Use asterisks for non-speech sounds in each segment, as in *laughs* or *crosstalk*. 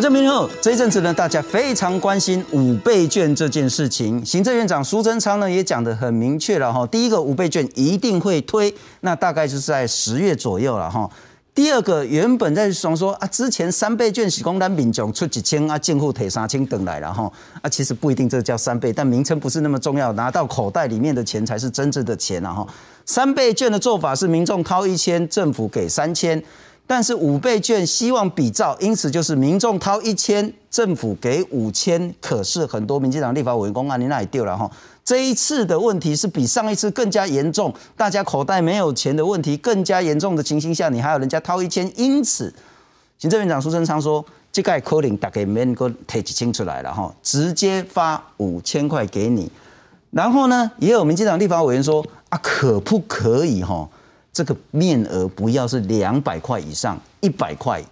我叫明后，这一阵子呢，大家非常关心五倍券这件事情。行政院长苏贞昌呢也讲得很明确了哈，第一个五倍券一定会推，那大概就是在十月左右了哈。第二个原本在想说啊，之前三倍券是公单民众出几千啊，进户提三千等来了哈啊，其实不一定这叫三倍，但名称不是那么重要，拿到口袋里面的钱才是真正的钱啊哈。三倍券的做法是民众掏一千，政府给三千。但是五倍券希望比照，因此就是民众掏一千，政府给五千。可是很多民进党立法委员公案你那里丢了哈。这一次的问题是比上一次更加严重，大家口袋没有钱的问题更加严重的情形下，你还有人家掏一千，因此行政院长苏贞昌说，这个可能大概没能够提清出来了哈，直接发五千块给你。然后呢，也有民进党立法委员说啊，可不可以哈？这个面额不要是两百块以上，一百块，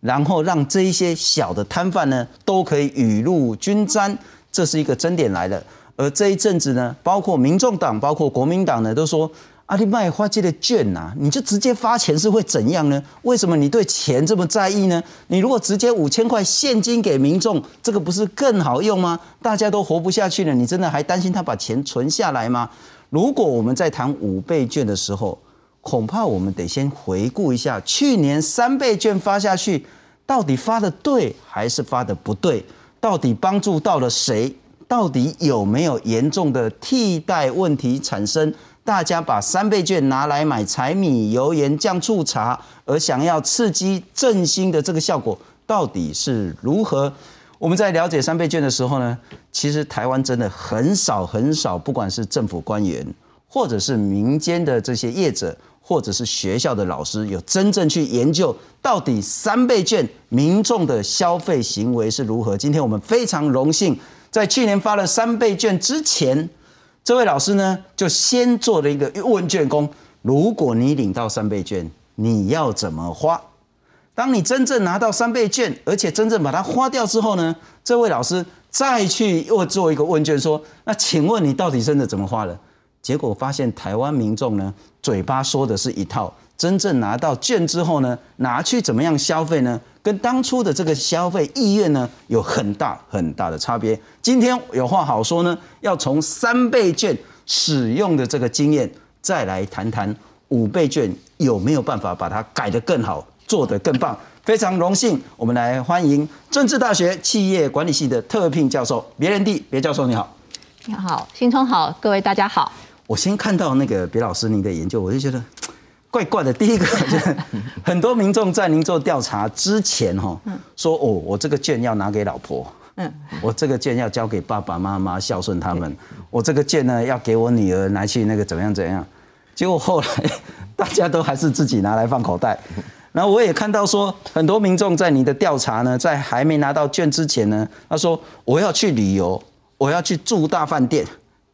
然后让这一些小的摊贩呢都可以雨露均沾，这是一个争点来了。而这一阵子呢，包括民众党、包括国民党呢，都说阿里卖花街的券呐，你就直接发钱是会怎样呢？为什么你对钱这么在意呢？你如果直接五千块现金给民众，这个不是更好用吗？大家都活不下去了，你真的还担心他把钱存下来吗？如果我们在谈五倍券的时候，恐怕我们得先回顾一下去年三倍券发下去，到底发的对还是发的不对？到底帮助到了谁？到底有没有严重的替代问题产生？大家把三倍券拿来买柴米油盐酱醋茶，而想要刺激振兴的这个效果到底是如何？我们在了解三倍券的时候呢，其实台湾真的很少很少，不管是政府官员或者是民间的这些业者。或者是学校的老师有真正去研究到底三倍券民众的消费行为是如何？今天我们非常荣幸，在去年发了三倍券之前，这位老师呢就先做了一个问卷工。如果你领到三倍券，你要怎么花？当你真正拿到三倍券，而且真正把它花掉之后呢，这位老师再去又做一个问卷，说：那请问你到底真的怎么花了？结果发现台湾民众呢，嘴巴说的是一套，真正拿到券之后呢，拿去怎么样消费呢？跟当初的这个消费意愿呢，有很大很大的差别。今天有话好说呢，要从三倍券使用的这个经验，再来谈谈五倍券有没有办法把它改得更好，做得更棒。非常荣幸，我们来欢迎政治大学企业管理系的特聘教授别人地别教授，你好。你好，新春好，各位大家好。我先看到那个别老师您的研究，我就觉得怪怪的。第一个就是 *laughs* 很多民众在您做调查之前，哈，说哦，我这个券要拿给老婆，嗯，我这个券要交给爸爸妈妈孝顺他们，我这个券呢要给我女儿拿去那个怎么样怎样。结果后来 *laughs* 大家都还是自己拿来放口袋。然后我也看到说，很多民众在你的调查呢，在还没拿到券之前呢，他说我要去旅游，我要去住大饭店。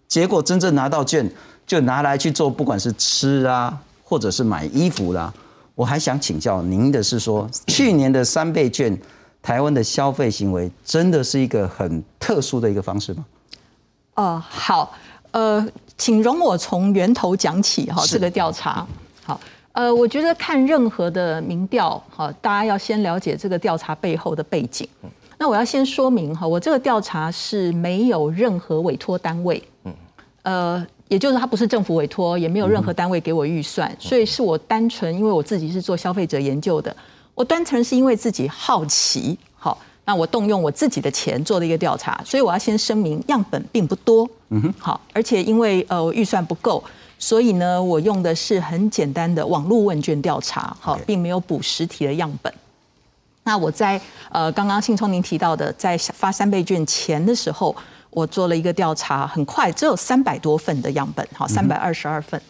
结果真正拿到券，就拿来去做，不管是吃啊，或者是买衣服啦。我还想请教您的是说，去年的三倍券，台湾的消费行为真的是一个很特殊的一个方式吗？哦，好，呃，请容我从源头讲起哈，这个调查。好，呃，我觉得看任何的民调，哈，大家要先了解这个调查背后的背景。那我要先说明哈，我这个调查是没有任何委托单位。呃，也就是它不是政府委托，也没有任何单位给我预算，所以是我单纯因为我自己是做消费者研究的，我单纯是因为自己好奇，好，那我动用我自己的钱做的一个调查，所以我要先声明样本并不多，嗯哼，好，而且因为呃我预算不够，所以呢我用的是很简单的网络问卷调查，好，并没有补实体的样本。那我在呃刚刚信聪您提到的，在发三倍券前的时候。我做了一个调查，很快只有三百多份的样本，好，三百二十二份。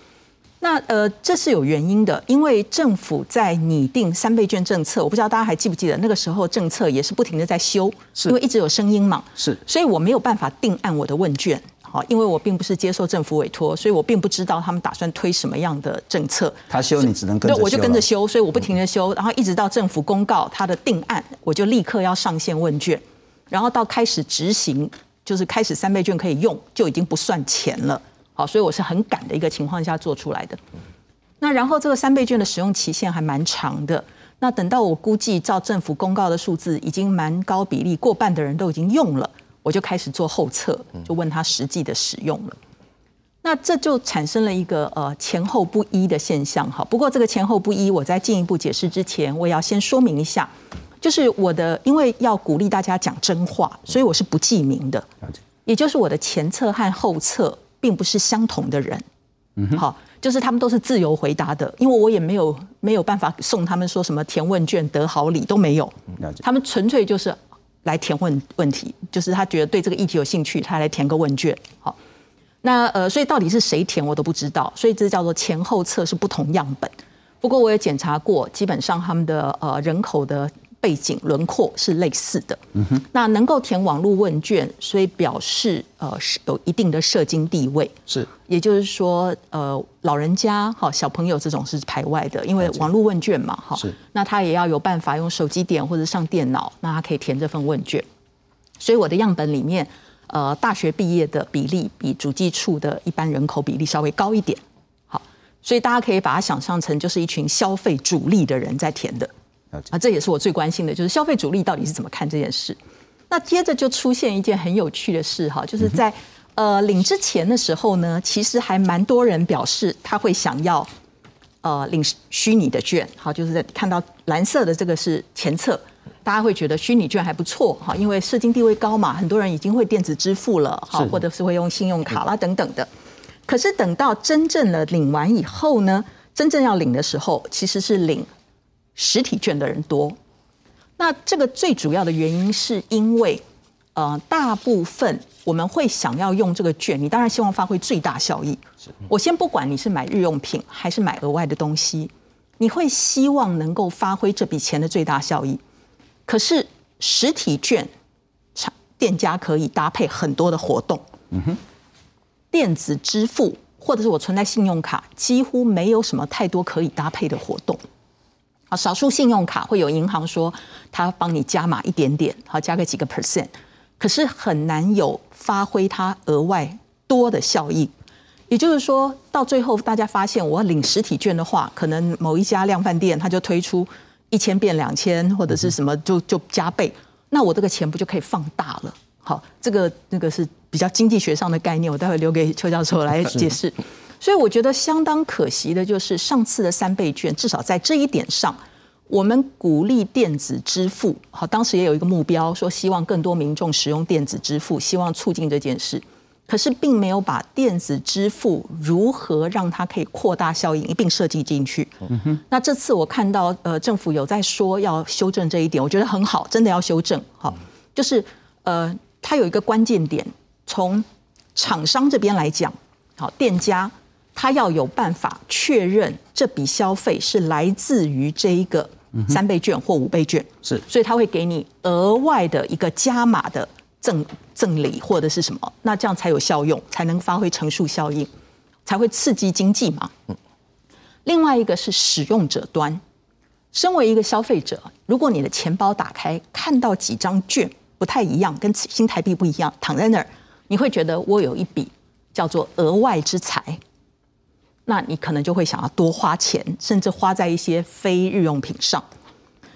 那呃，这是有原因的，因为政府在拟定三倍券政策，我不知道大家还记不记得，那个时候政策也是不停的在修，因为一直有声音嘛，是，所以我没有办法定案我的问卷，好，因为我并不是接受政府委托，所以我并不知道他们打算推什么样的政策。他修你只能跟着修，我就跟着修，所以我不停的修，然后一直到政府公告他的定案，我就立刻要上线问卷，然后到开始执行。就是开始三倍券可以用，就已经不算钱了。好，所以我是很赶的一个情况下做出来的。那然后这个三倍券的使用期限还蛮长的，那等到我估计照政府公告的数字，已经蛮高比例，过半的人都已经用了，我就开始做后测，就问他实际的使用了。那这就产生了一个呃前后不一的现象哈。不过这个前后不一，我在进一步解释之前，我也要先说明一下，就是我的因为要鼓励大家讲真话，所以我是不记名的，也就是我的前侧和后侧并不是相同的人。嗯，好。就是他们都是自由回答的，因为我也没有没有办法送他们说什么填问卷得好礼都没有，他们纯粹就是来填问问题，就是他觉得对这个议题有兴趣，他来填个问卷。好，那呃，所以到底是谁填我都不知道，所以这叫做前后测是不同样本。不过我也检查过，基本上他们的呃人口的。背景轮廓是类似的，嗯哼那能够填网络问卷，所以表示呃是有一定的社经地位，是，也就是说呃老人家哈小朋友这种是排外的，因为网络问卷嘛哈，是，那他也要有办法用手机点或者上电脑，那他可以填这份问卷，所以我的样本里面呃大学毕业的比例比主计处的一般人口比例稍微高一点，好，所以大家可以把它想象成就是一群消费主力的人在填的。啊，这也是我最关心的，就是消费主力到底是怎么看这件事。那接着就出现一件很有趣的事哈，就是在呃领之前的时候呢，其实还蛮多人表示他会想要呃领虚拟的券，好，就是在看到蓝色的这个是前侧，大家会觉得虚拟券还不错哈，因为社经地位高嘛，很多人已经会电子支付了，哈，或者是会用信用卡啦等等的。可是等到真正的领完以后呢，真正要领的时候，其实是领。实体券的人多，那这个最主要的原因是因为，呃，大部分我们会想要用这个券，你当然希望发挥最大效益。我先不管你是买日用品还是买额外的东西，你会希望能够发挥这笔钱的最大效益。可是实体券，厂店家可以搭配很多的活动，嗯哼，电子支付或者是我存在信用卡，几乎没有什么太多可以搭配的活动。啊，少数信用卡会有银行说他帮你加码一点点，好加个几个 percent，可是很难有发挥它额外多的效益。也就是说到最后，大家发现我要领实体券的话，可能某一家量贩店他就推出一千变两千，或者是什么就就加倍，那我这个钱不就可以放大了？好，这个那个是比较经济学上的概念，我待会留给邱教授来解释。所以我觉得相当可惜的就是上次的三倍券，至少在这一点上，我们鼓励电子支付。好，当时也有一个目标，说希望更多民众使用电子支付，希望促进这件事。可是并没有把电子支付如何让它可以扩大效应一并设计进去。那这次我看到呃政府有在说要修正这一点，我觉得很好，真的要修正。好，就是呃它有一个关键点，从厂商这边来讲，好店家。他要有办法确认这笔消费是来自于这一个三倍券或五倍券，是，所以他会给你额外的一个加码的赠赠礼或者是什么，那这样才有效用，才能发挥乘数效应，才会刺激经济嘛。另外一个是使用者端，身为一个消费者，如果你的钱包打开看到几张券不太一样，跟新台币不一样，躺在那儿，你会觉得我有一笔叫做额外之财。那你可能就会想要多花钱，甚至花在一些非日用品上。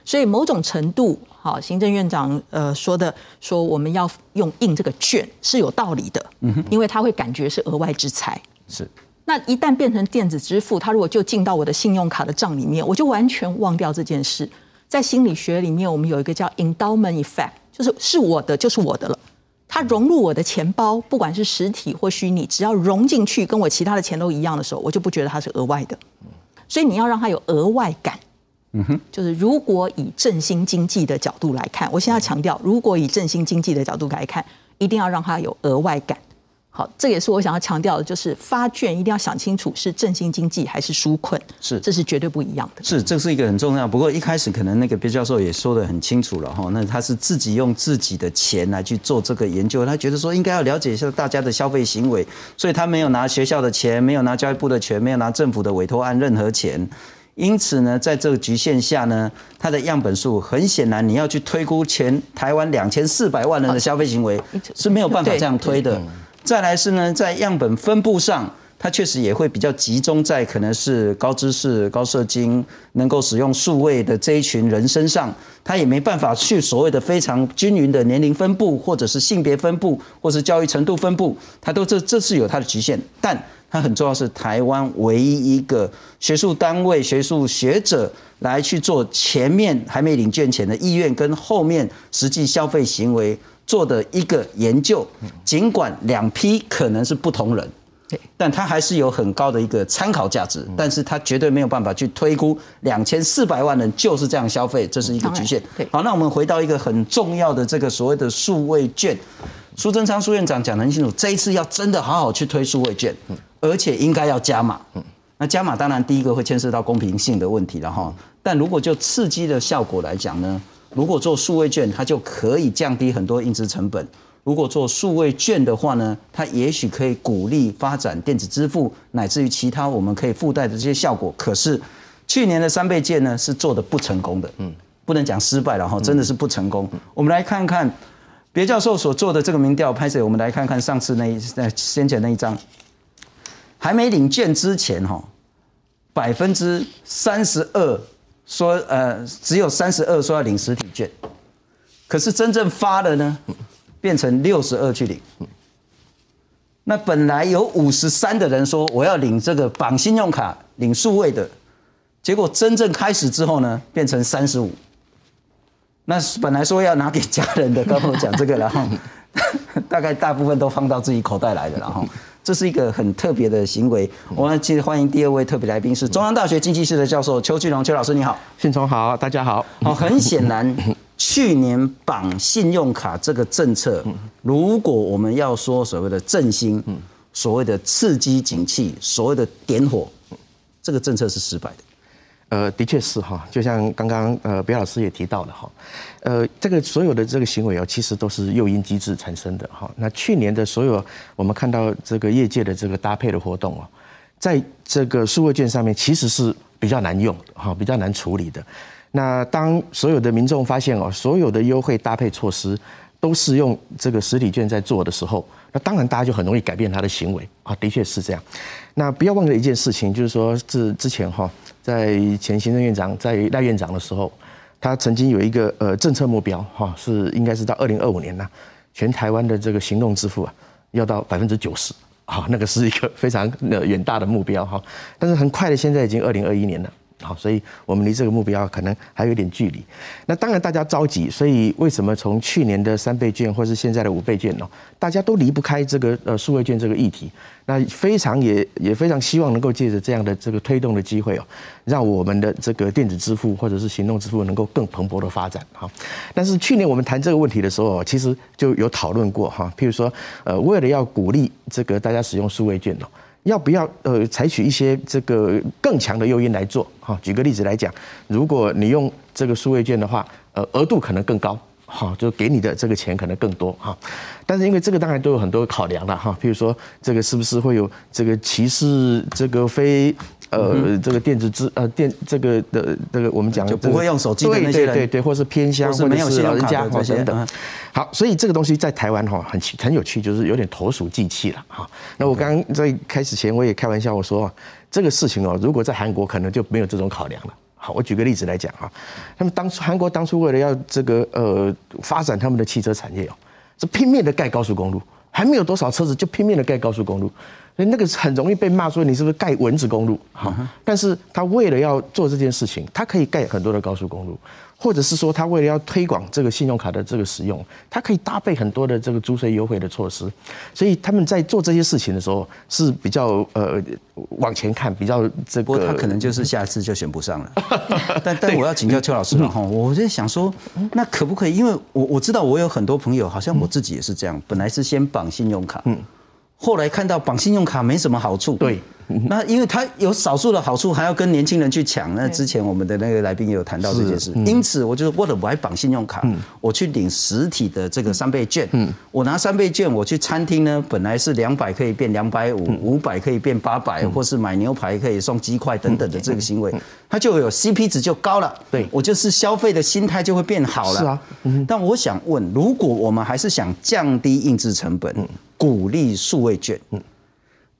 所以某种程度，好，行政院长呃说的说我们要用印这个券是有道理的，嗯哼，因为他会感觉是额外之财。是。那一旦变成电子支付，他如果就进到我的信用卡的账里面，我就完全忘掉这件事。在心理学里面，我们有一个叫 endowment effect，就是是我的就是我的了。它融入我的钱包，不管是实体或虚拟，只要融进去，跟我其他的钱都一样的时候，我就不觉得它是额外的。所以你要让它有额外感。嗯哼，就是如果以振兴经济的角度来看，我现在强调，如果以振兴经济的角度来看，一定要让它有额外感。好，这也是我想要强调的，就是发券一定要想清楚是振兴经济还是纾困，是，这是绝对不一样的。是，这是一个很重要。不过一开始可能那个别教授也说的很清楚了哈，那他是自己用自己的钱来去做这个研究，他觉得说应该要了解一下大家的消费行为，所以他没有拿学校的钱，没有拿教育部的钱，没有拿政府的委托案任何钱。因此呢，在这个局限下呢，它的样本数很显然你要去推估全台湾两千四百万人的消费行为是没有办法这样推的。再来是呢，在样本分布上，它确实也会比较集中在可能是高知识、高射精能够使用数位的这一群人身上，它也没办法去所谓的非常均匀的年龄分布，或者是性别分布，或是教育程度分布，它都这这是有它的局限。但它很重要是台湾唯一一个学术单位、学术学者来去做前面还没领券前的意愿跟后面实际消费行为做的一个研究，尽管两批可能是不同人。但它还是有很高的一个参考价值，但是它绝对没有办法去推估两千四百万人就是这样消费，这是一个局限。好，那我们回到一个很重要的这个所谓的数位券，苏贞昌苏院长讲得很清楚，这一次要真的好好去推数位券，而且应该要加码。那加码当然第一个会牵涉到公平性的问题了哈，但如果就刺激的效果来讲呢，如果做数位券，它就可以降低很多印制成本。如果做数位券的话呢，它也许可以鼓励发展电子支付，乃至于其他我们可以附带的这些效果。可是去年的三倍券呢是做的不成功的，嗯，不能讲失败了哈，真的是不成功。我们来看看别教授所做的这个民调，拍摄我们来看看上次那一在先前那一张，还没领券之前哈，百分之三十二说呃只有三十二说要领实体券，可是真正发的呢？变成六十二去领，那本来有五十三的人说我要领这个绑信用卡领数位的，结果真正开始之后呢，变成三十五。那本来说要拿给家人的，刚刚我讲这个，然 *laughs* 后大概大部分都放到自己口袋来的，然后这是一个很特别的行为。我们接着欢迎第二位特别来宾是中央大学经济系的教授邱俊荣邱老师，你好，信聪好，大家好。好，很显然。*laughs* 去年绑信用卡这个政策，如果我们要说所谓的振兴，所谓的刺激景气，所谓的点火，这个政策是失败的。呃，的确是哈，就像刚刚呃，别老师也提到了哈，呃，这个所有的这个行为哦，其实都是诱因机制产生的哈。那去年的所有我们看到这个业界的这个搭配的活动哦，在这个数位券上面其实是比较难用哈，比较难处理的。那当所有的民众发现哦，所有的优惠搭配措施都是用这个实体券在做的时候，那当然大家就很容易改变他的行为啊，的确是这样。那不要忘了一件事情，就是说这之前哈，在前行政院长在赖院长的时候，他曾经有一个呃政策目标哈，是应该是到二零二五年呢，全台湾的这个行动支付啊要到百分之九十，好，那个是一个非常呃远大的目标哈。但是很快的，现在已经二零二一年了。好，所以我们离这个目标可能还有点距离。那当然大家着急，所以为什么从去年的三倍券或是现在的五倍券呢？大家都离不开这个呃数位券这个议题。那非常也也非常希望能够借着这样的这个推动的机会哦，让我们的这个电子支付或者是行动支付能够更蓬勃的发展哈。但是去年我们谈这个问题的时候，其实就有讨论过哈，譬如说呃为了要鼓励这个大家使用数位券哦。要不要呃采取一些这个更强的诱因来做？哈，举个例子来讲，如果你用这个数位券的话，呃，额度可能更高，哈，就给你的这个钱可能更多，哈。但是因为这个当然都有很多考量了，哈，譬如说这个是不是会有这个歧视这个非。呃，这个电子支呃电这个的这个我们讲就不会用手机的那些人，对对对，或是偏乡，或者是老人家或等等。好，所以这个东西在台湾哈很很有趣，就是有点投鼠忌器了哈。那我刚刚在开始前我也开玩笑我说，这个事情哦，如果在韩国可能就没有这种考量了。好，我举个例子来讲哈，他们当初韩国当初为了要这个呃发展他们的汽车产业哦，是拼命的盖高速公路，还没有多少车子就拼命的盖高速公路。所以那个很容易被骂说你是不是盖蚊子公路？好，但是他为了要做这件事情，他可以盖很多的高速公路，或者是说他为了要推广这个信用卡的这个使用，他可以搭配很多的这个租税优惠的措施。所以他们在做这些事情的时候是比较呃往前看，比较这个。不过他可能就是下次就选不上了。*laughs* 但但我要请教邱老师了哈，我在想说，那可不可以？因为我我知道我有很多朋友，好像我自己也是这样，本来是先绑信用卡，嗯。后来看到绑信用卡没什么好处，对，那因为它有少数的好处，还要跟年轻人去抢。那之前我们的那个来宾也有谈到这件事，因此我就为了我还绑信用卡，我去领实体的这个三倍券。我拿三倍券，我去餐厅呢，本来是两百可以变两百五，五百可以变八百，或是买牛排可以送鸡块等等的这个行为，它就有 CP 值就高了。对。我就是消费的心态就会变好了。是啊，但我想问，如果我们还是想降低印制成本。鼓励数位券，嗯。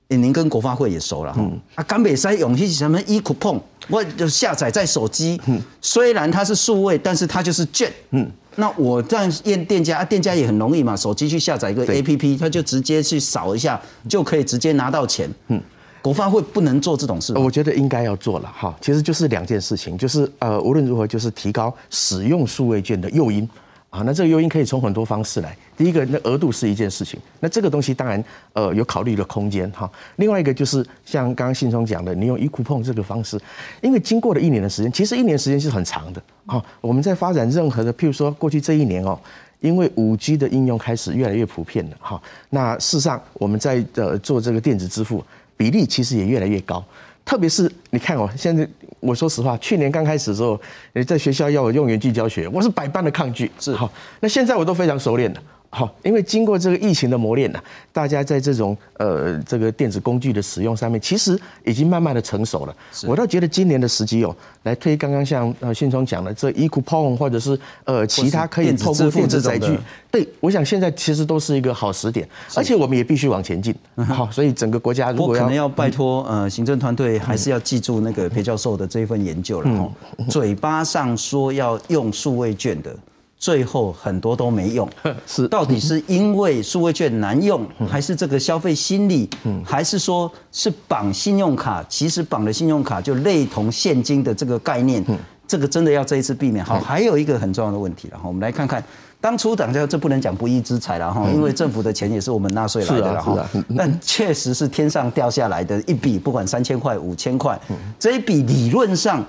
您跟国发会也熟了哈，啊，甘北塞永熙什么？e coupon，我就下载在手机，虽然它是数位，但是它就是券，嗯，那我这样验店家，啊店家也很容易嘛，手机去下载一个 A P P，他就直接去扫一下，就可以直接拿到钱，嗯，国发会不能做这种事，我觉得应该要做了哈，其实就是两件事情，就是呃，无论如何就是提高使用数位券的诱因。啊，那这个诱因可以从很多方式来。第一个，那额度是一件事情，那这个东西当然呃有考虑的空间哈。另外一个就是像刚刚信聪讲的，你用一库碰这个方式，因为经过了一年的时间，其实一年时间是很长的哈。我们在发展任何的，譬如说过去这一年哦，因为五 G 的应用开始越来越普遍了哈。那事实上我们在呃做这个电子支付比例其实也越来越高。特别是你看哦，现在我说实话，去年刚开始的时候，你在学校要我用原句教学，我是百般的抗拒。是哈，那现在我都非常熟练了。好，因为经过这个疫情的磨练呢，大家在这种呃这个电子工具的使用上面，其实已经慢慢的成熟了。我倒觉得今年的时机哦，来推刚刚像呃信聪讲的这 e coupon 或者是呃其他可以透过电子载具，对，我想现在其实都是一个好时点，而且我们也必须往前进。好，所以整个国家如果可能要拜托呃行政团队，还是要记住那个裴教授的这一份研究了哈。嘴巴上说要用数位券的。最后很多都没用，*laughs* 是。到底是因为数位券难用，还是这个消费心理，还是说是绑信用卡？其实绑了信用卡就类同现金的这个概念，这个真的要这一次避免。好，还有一个很重要的问题了。哈，我们来看看当初党家这不能讲不义之财了哈，因为政府的钱也是我们纳税来的了哈，但确实是天上掉下来的一笔，不管三千块、五千块，这一笔理论上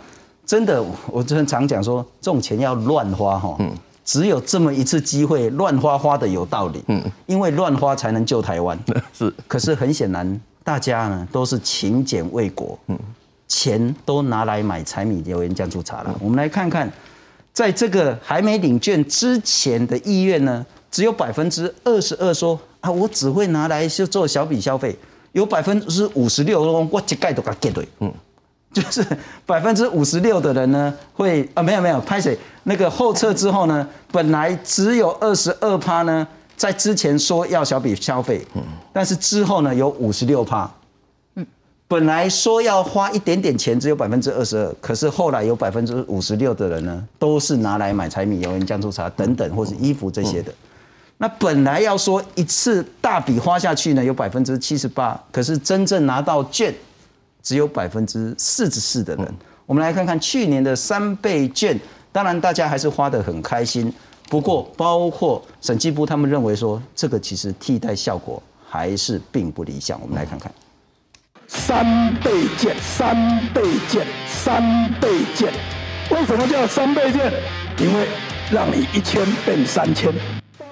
真的，我真常讲说，这种钱要乱花哈。只有这么一次机会，乱花花的有道理，嗯，因为乱花才能救台湾，*laughs* 是。可是很显然，大家呢都是勤俭为国，嗯，钱都拿来买柴米油盐酱醋茶了。我们来看看，在这个还没领券之前的意愿呢，只有百分之二十二说啊，我只会拿来就做小笔消费，有百分之五十六说我一概都给对，嗯。*laughs* 就是百分之五十六的人呢，会啊没有没有拍谁那个后撤之后呢，本来只有二十二趴呢，在之前说要小笔消费，嗯，但是之后呢有五十六趴，嗯，本来说要花一点点钱，只有百分之二十二，可是后来有百分之五十六的人呢，都是拿来买柴米油盐酱醋茶等等或是衣服这些的，那本来要说一次大笔花下去呢，有百分之七十八，可是真正拿到券。只有百分之四十四的人，我们来看看去年的三倍券，当然大家还是花得很开心。不过，包括审计部他们认为说，这个其实替代效果还是并不理想。我们来看看，三倍券，三倍券，三倍券，为什么叫三倍券？因为让你一千变三千。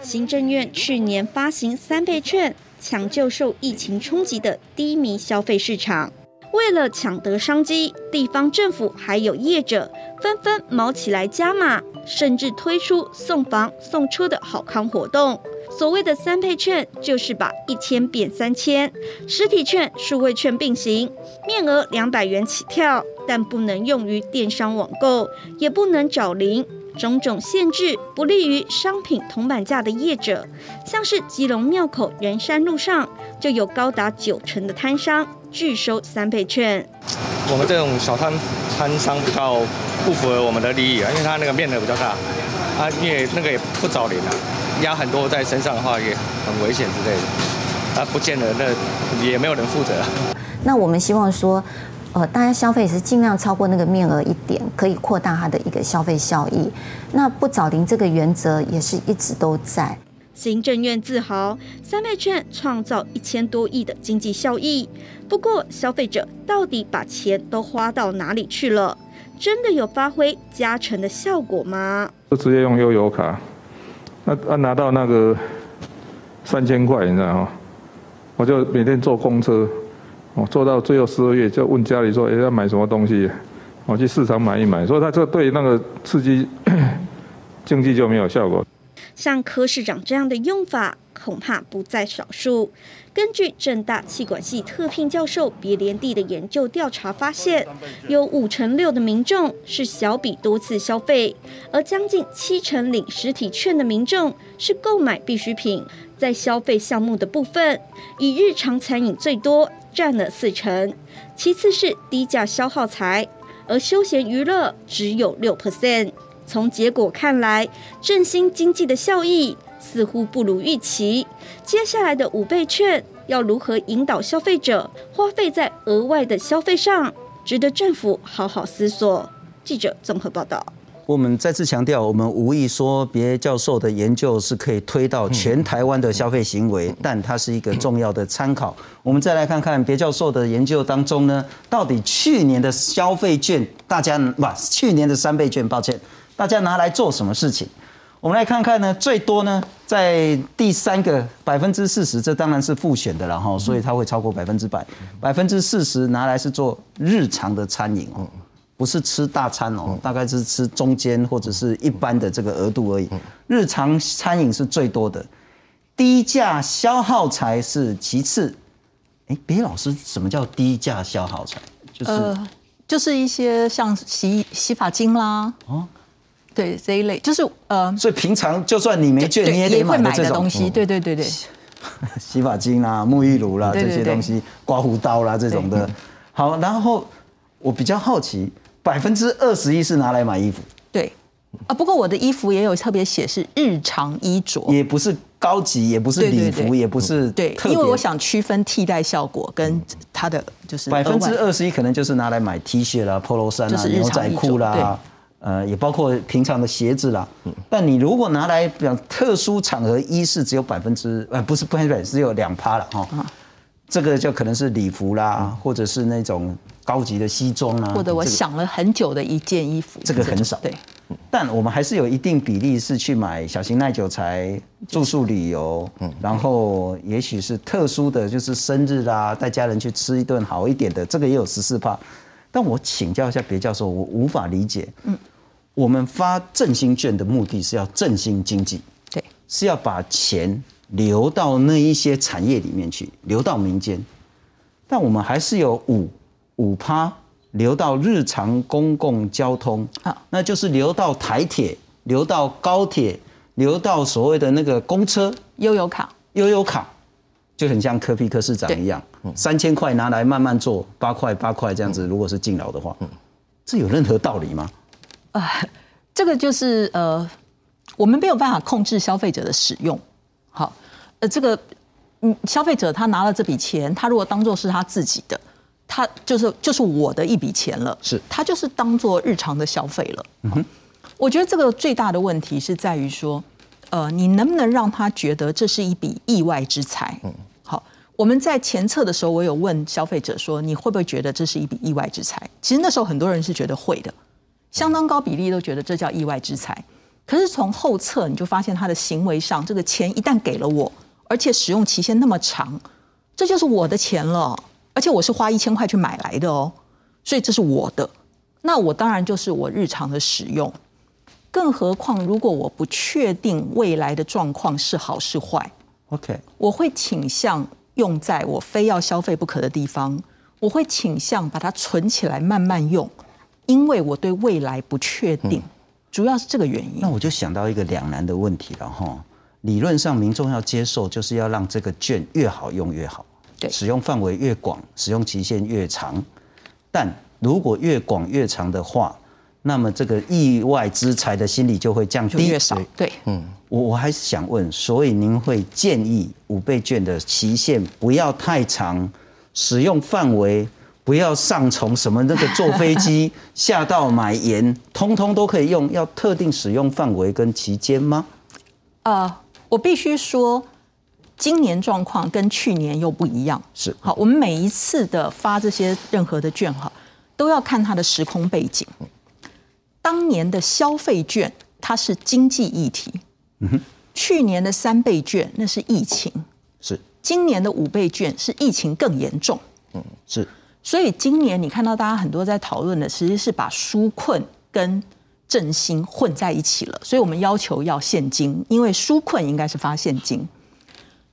行政院去年发行三倍券，抢救受疫情冲击的低迷消费市场。为了抢得商机，地方政府还有业者纷纷卯起来加码，甚至推出送房送车的好康活动。所谓的三倍券，就是把一千变三千，实体券、数位券并行，面额两百元起跳，但不能用于电商网购，也不能找零，种种限制不利于商品铜板价的业者。像是基隆庙口仁山路上，就有高达九成的摊商。拒收三倍券，我们这种小摊摊商比较不符合我们的利益啊，因为他那个面额比较大，啊，因为那个也不找零啊，压很多在身上的话也很危险之类的，啊，不见得那也没有人负责。那我们希望说，呃，大家消费是尽量超过那个面额一点，可以扩大它的一个消费效益。那不找零这个原则也是一直都在。行政院自豪三倍券创造一千多亿的经济效益。不过，消费者到底把钱都花到哪里去了？真的有发挥加成的效果吗？就直接用悠游卡，那啊拿到那个三千块，你知道吗？我就每天坐公车，我做到最后十二月，就问家里说，哎，要买什么东西？我去市场买一买。所以他这对那个刺激 *clears throat* 经济就没有效果。像柯市长这样的用法，恐怕不在少数。根据正大气管系特聘教授别连地的研究调查发现，有五成六的民众是小笔多次消费，而将近七成领实体券的民众是购买必需品。在消费项目的部分，以日常餐饮最多，占了四成，其次是低价消耗材，而休闲娱乐只有六 percent。从结果看来，振兴经济的效益似乎不如预期。接下来的五倍券要如何引导消费者花费在额外的消费上，值得政府好好思索。记者综合报道。我们再次强调，我们无意说别教授的研究是可以推到全台湾的消费行为，但它是一个重要的参考。我们再来看看别教授的研究当中呢，到底去年的消费券，大家不，去年的三倍券，抱歉，大家拿来做什么事情？我们来看看呢，最多呢，在第三个百分之四十，这当然是复选的了哈，所以它会超过百分之百，百分之四十拿来是做日常的餐饮哦。不是吃大餐哦，大概是吃中间或者是一般的这个额度而已。日常餐饮是最多的，低价消耗财是其次。哎，别老师，什么叫低价消耗财？就是就是一些像洗洗发精啦，哦，对这一类，就是呃，所以平常就算你没券，你也得买的东西。对对对对，*laughs* 洗发精啦、沐浴露啦这些东西，刮胡刀啦这种的。好，然后我比较好奇。百分之二十一是拿来买衣服，对，啊，不过我的衣服也有特别写是日常衣着，也不是高级，也不是礼服，也不是对，因为我想区分替代效果跟它的就是百分之二十一可能就是拿来买 T 恤啦、polo 衫啦、牛仔裤啦，呃，也包括平常的鞋子啦。但你如果拿来比较特殊场合一是，只有百分之呃不是不是只有两趴了哈，这个就可能是礼服啦，或者是那种。高级的西装啊，或者我想了很久的一件衣服，这个很少。对，但我们还是有一定比例是去买小型耐久材、住宿旅游，嗯，然后也许是特殊的就是生日啦，带家人去吃一顿好一点的，这个也有十四帕。但我请教一下别教授，我无法理解，嗯，我们发振兴券的目的是要振兴经济，对，是要把钱流到那一些产业里面去，流到民间，但我们还是有五。五趴流到日常公共交通，好，那就是流到台铁、流到高铁、流到所谓的那个公车、悠游卡、悠游卡，就很像科皮科市长一样，三千块拿来慢慢做，八块八块这样子。如果是敬老的话，这有任何道理吗？啊，这个就是呃，我们没有办法控制消费者的使用。好，呃，这个嗯，消费者他拿了这笔钱，他如果当做是他自己的。他就是就是我的一笔钱了，是他就是当做日常的消费了。嗯哼，我觉得这个最大的问题是在于说，呃，你能不能让他觉得这是一笔意外之财？嗯，好，我们在前测的时候，我有问消费者说，你会不会觉得这是一笔意外之财？其实那时候很多人是觉得会的，相当高比例都觉得这叫意外之财。可是从后测你就发现他的行为上，这个钱一旦给了我，而且使用期限那么长，这就是我的钱了。而且我是花一千块去买来的哦，所以这是我的，那我当然就是我日常的使用。更何况，如果我不确定未来的状况是好是坏，OK，我会倾向用在我非要消费不可的地方，我会倾向把它存起来慢慢用，因为我对未来不确定，主要是这个原因。那我就想到一个两难的问题了哈，理论上民众要接受，就是要让这个券越好用越好。对使用范围越广，使用期限越长，但如果越广越长的话，那么这个意外之财的心理就会降低越少。对，嗯，我我还是想问，所以您会建议五倍券的期限不要太长，使用范围不要上从什么那个坐飞机 *laughs* 下到买盐，通通都可以用，要特定使用范围跟期间吗？呃，我必须说。今年状况跟去年又不一样，是好。我们每一次的发这些任何的券哈，都要看它的时空背景。当年的消费券它是经济议题，嗯哼。去年的三倍券那是疫情，是。今年的五倍券是疫情更严重，嗯，是。所以今年你看到大家很多在讨论的，其实是把纾困跟振兴混在一起了。所以我们要求要现金，因为纾困应该是发现金。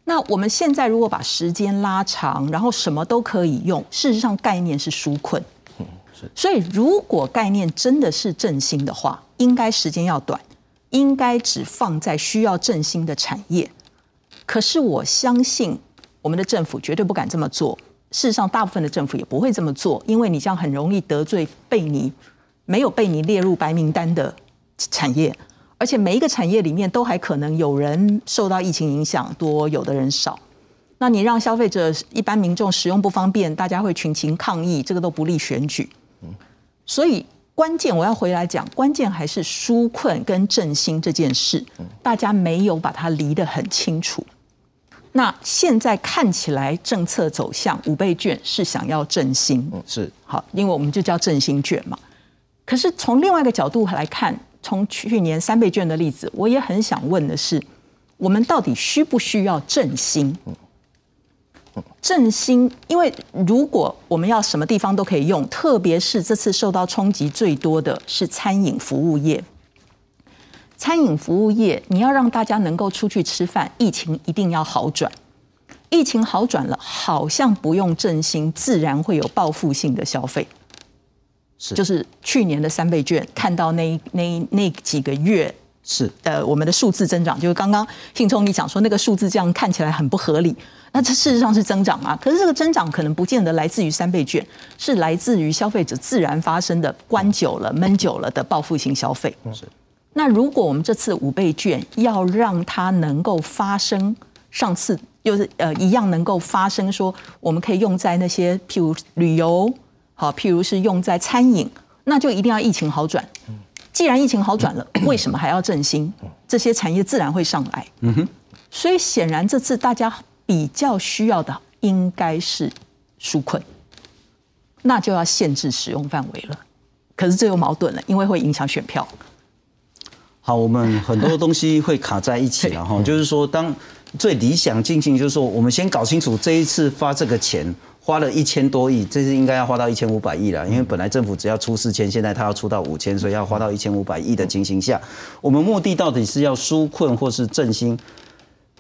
那我们现在如果把时间拉长，然后什么都可以用，事实上概念是纾困。嗯，是。所以如果概念真的是振兴的话，应该时间要短，应该只放在需要振兴的产业。可是我相信我们的政府绝对不敢这么做。事实上，大部分的政府也不会这么做，因为你这样很容易得罪被你没有被你列入白名单的产业，而且每一个产业里面都还可能有人受到疫情影响多，有的人少。那你让消费者一般民众使用不方便，大家会群情抗议，这个都不利选举。所以关键我要回来讲，关键还是纾困跟振兴这件事，大家没有把它离得很清楚。那现在看起来政策走向五倍券是想要振兴，是好，因为我们就叫振兴券嘛。可是从另外一个角度来看，从去年三倍券的例子，我也很想问的是，我们到底需不需要振兴？振兴，因为如果我们要什么地方都可以用，特别是这次受到冲击最多的是餐饮服务业。餐饮服务业，你要让大家能够出去吃饭，疫情一定要好转。疫情好转了，好像不用振兴，自然会有报复性的消费。是，就是去年的三倍券，看到那那那几个月是呃我们的数字增长，就是刚刚信聪你讲说那个数字这样看起来很不合理，那这事实上是增长啊？可是这个增长可能不见得来自于三倍券，是来自于消费者自然发生的关久了、闷久了的报复性消费。是。那如果我们这次五倍券要让它能够发生，上次就是呃一样能够发生，说我们可以用在那些譬如旅游，好，譬如是用在餐饮，那就一定要疫情好转。既然疫情好转了，*coughs* 为什么还要振兴？这些产业自然会上来。嗯哼。所以显然这次大家比较需要的应该是纾困，那就要限制使用范围了。可是这又矛盾了，因为会影响选票。好，我们很多东西会卡在一起了哈，就是说，当最理想进行，就是说，我们先搞清楚这一次发这个钱花了一千多亿，这次应该要花到一千五百亿了，因为本来政府只要出四千，现在他要出到五千，所以要花到一千五百亿的情形下，我们目的到底是要纾困或是振兴？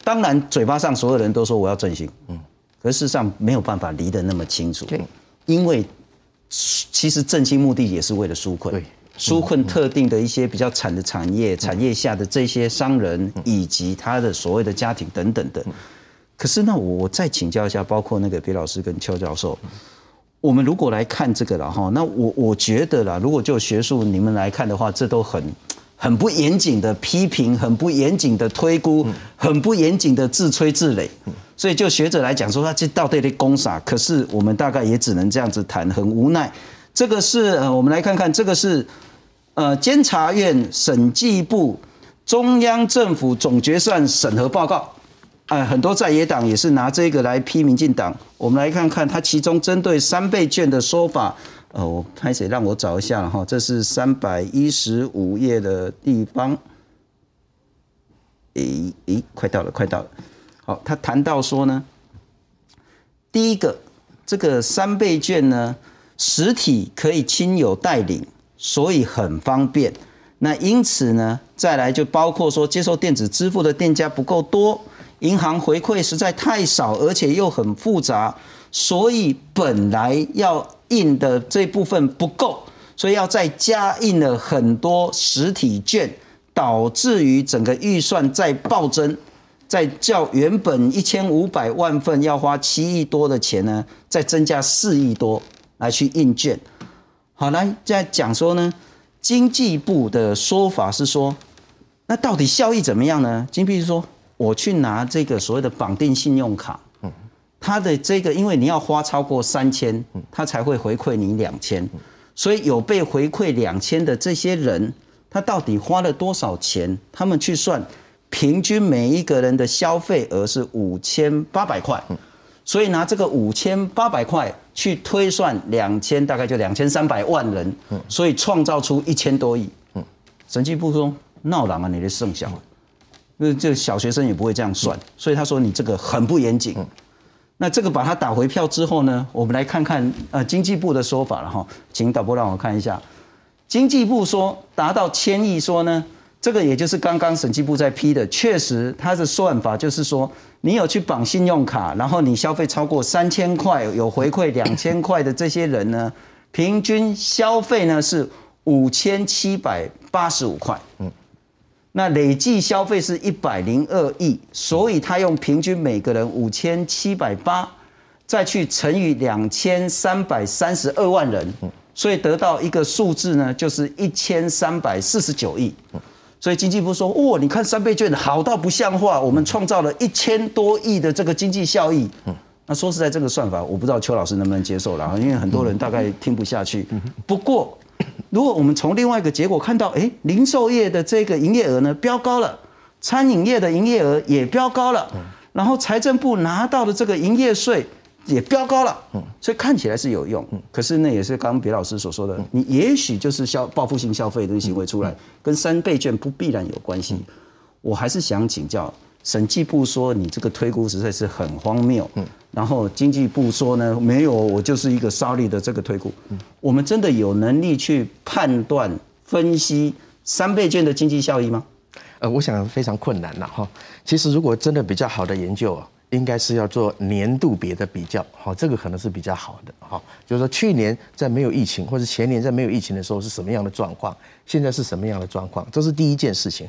当然，嘴巴上所有人都说我要振兴，嗯，可是事实上没有办法离得那么清楚，对，因为其实振兴目的也是为了纾困，对。纾困特定的一些比较惨的产业，产业下的这些商人以及他的所谓的家庭等等的。可是呢，我再请教一下，包括那个别老师跟邱教授，我们如果来看这个了哈，那我我觉得啦，如果就学术你们来看的话，这都很很不严谨的批评，很不严谨的推估，很不严谨的自吹自擂。所以就学者来讲说，他这到底在攻啥？可是我们大概也只能这样子谈，很无奈。这个是呃，我们来看看，这个是。呃，监察院审计部中央政府总决算审核报告，哎，很多在野党也是拿这个来批民进党。我们来看看他其中针对三倍券的说法。呃，我开始让我找一下了哈，这是三百一十五页的地方。诶诶，快到了，快到了。好，他谈到说呢，第一个，这个三倍券呢，实体可以亲友带领。所以很方便，那因此呢，再来就包括说接受电子支付的店家不够多，银行回馈实在太少，而且又很复杂，所以本来要印的这部分不够，所以要再加印了很多实体券，导致于整个预算再暴增，再较原本一千五百万份要花七亿多的钱呢，再增加四亿多来去印券。好，来再讲说呢，经济部的说法是说，那到底效益怎么样呢？经济部说，我去拿这个所谓的绑定信用卡，嗯，它的这个，因为你要花超过三千，它才会回馈你两千，所以有被回馈两千的这些人，他到底花了多少钱？他们去算，平均每一个人的消费额是五千八百块。所以拿这个五千八百块去推算两千，大概就两千三百万人，所以创造出一千多亿。嗯，审计部说闹狼啊，你的剩小，因为这小学生也不会这样算，所以他说你这个很不严谨。那这个把它打回票之后呢，我们来看看呃经济部的说法了哈，请导播让我看一下，经济部说达到千亿，说呢。这个也就是刚刚审计部在批的，确实它的算法就是说，你有去绑信用卡，然后你消费超过三千块，有回馈两千块的这些人呢，*laughs* 平均消费呢是五千七百八十五块。嗯，那累计消费是一百零二亿，所以他用平均每个人五千七百八，再去乘以两千三百三十二万人，所以得到一个数字呢，就是一千三百四十九亿。所以经济部说，哇，你看三倍券好到不像话，我们创造了一千多亿的这个经济效益。嗯那说实在，这个算法我不知道邱老师能不能接受了，因为很多人大概听不下去。不过。如果我们从另外一个结果看到，哎，零售业的这个营业额呢飙高了，餐饮业的营业额也飙高了，然后财政部拿到的这个营业税也飙高了，嗯所以看起来是有用。嗯可是那也是刚刚别老师所说的，你也许就是消报复性消费的行为出来，跟三倍券不必然有关系。我还是想请教。审计部说你这个推估实在是很荒谬，嗯，然后经济部说呢没有，我就是一个沙利的这个推估，嗯，我们真的有能力去判断分析三倍券的经济效益吗？呃，我想非常困难了哈。其实如果真的比较好的研究啊，应该是要做年度别的比较，好，这个可能是比较好的好。就是说去年在没有疫情，或者前年在没有疫情的时候是什么样的状况，现在是什么样的状况，这是第一件事情。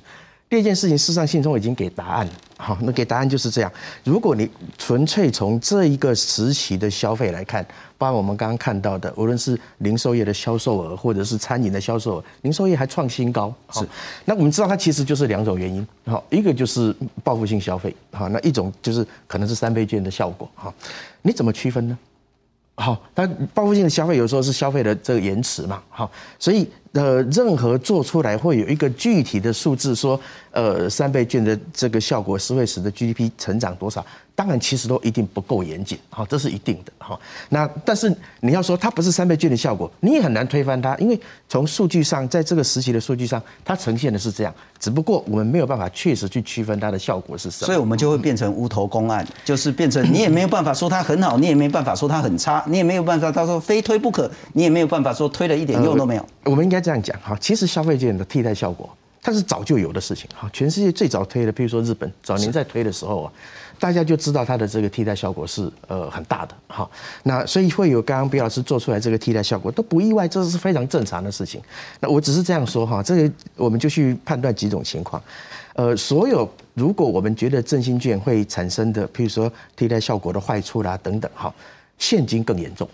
第二件事情，事实上信中已经给答案，好，那给答案就是这样。如果你纯粹从这一个时期的消费来看，包括我们刚刚看到的，无论是零售业的销售额，或者是餐饮的销售额，零售业还创新高，是。那我们知道它其实就是两种原因，好，一个就是报复性消费，好，那一种就是可能是三倍券的效果，好，你怎么区分呢？好，它报复性的消费有时候是消费的这个延迟嘛，好，所以呃，任何做出来会有一个具体的数字，说呃三倍券的这个效果是会使得 GDP 成长多少。当然，其实都一定不够严谨，好，这是一定的，哈。那但是你要说它不是三倍券的效果，你也很难推翻它，因为从数据上，在这个时期的数据上，它呈现的是这样，只不过我们没有办法确实去区分它的效果是什么，所以我们就会变成无头公案，就是变成你也没有办法说它很好，你也没有办法说它很差，你也没有办法到时候非推不可，你也没有办法说推了一点用都没有。我们应该这样讲，哈，其实消费券的替代效果，它是早就有的事情，哈，全世界最早推的，比如说日本早年在推的时候啊。大家就知道它的这个替代效果是呃很大的哈，那所以会有刚刚毕老师做出来这个替代效果都不意外，这是非常正常的事情。那我只是这样说哈，这个我们就去判断几种情况，呃，所有如果我们觉得振兴券会产生的，譬如说替代效果的坏处啦等等哈，现金更严重。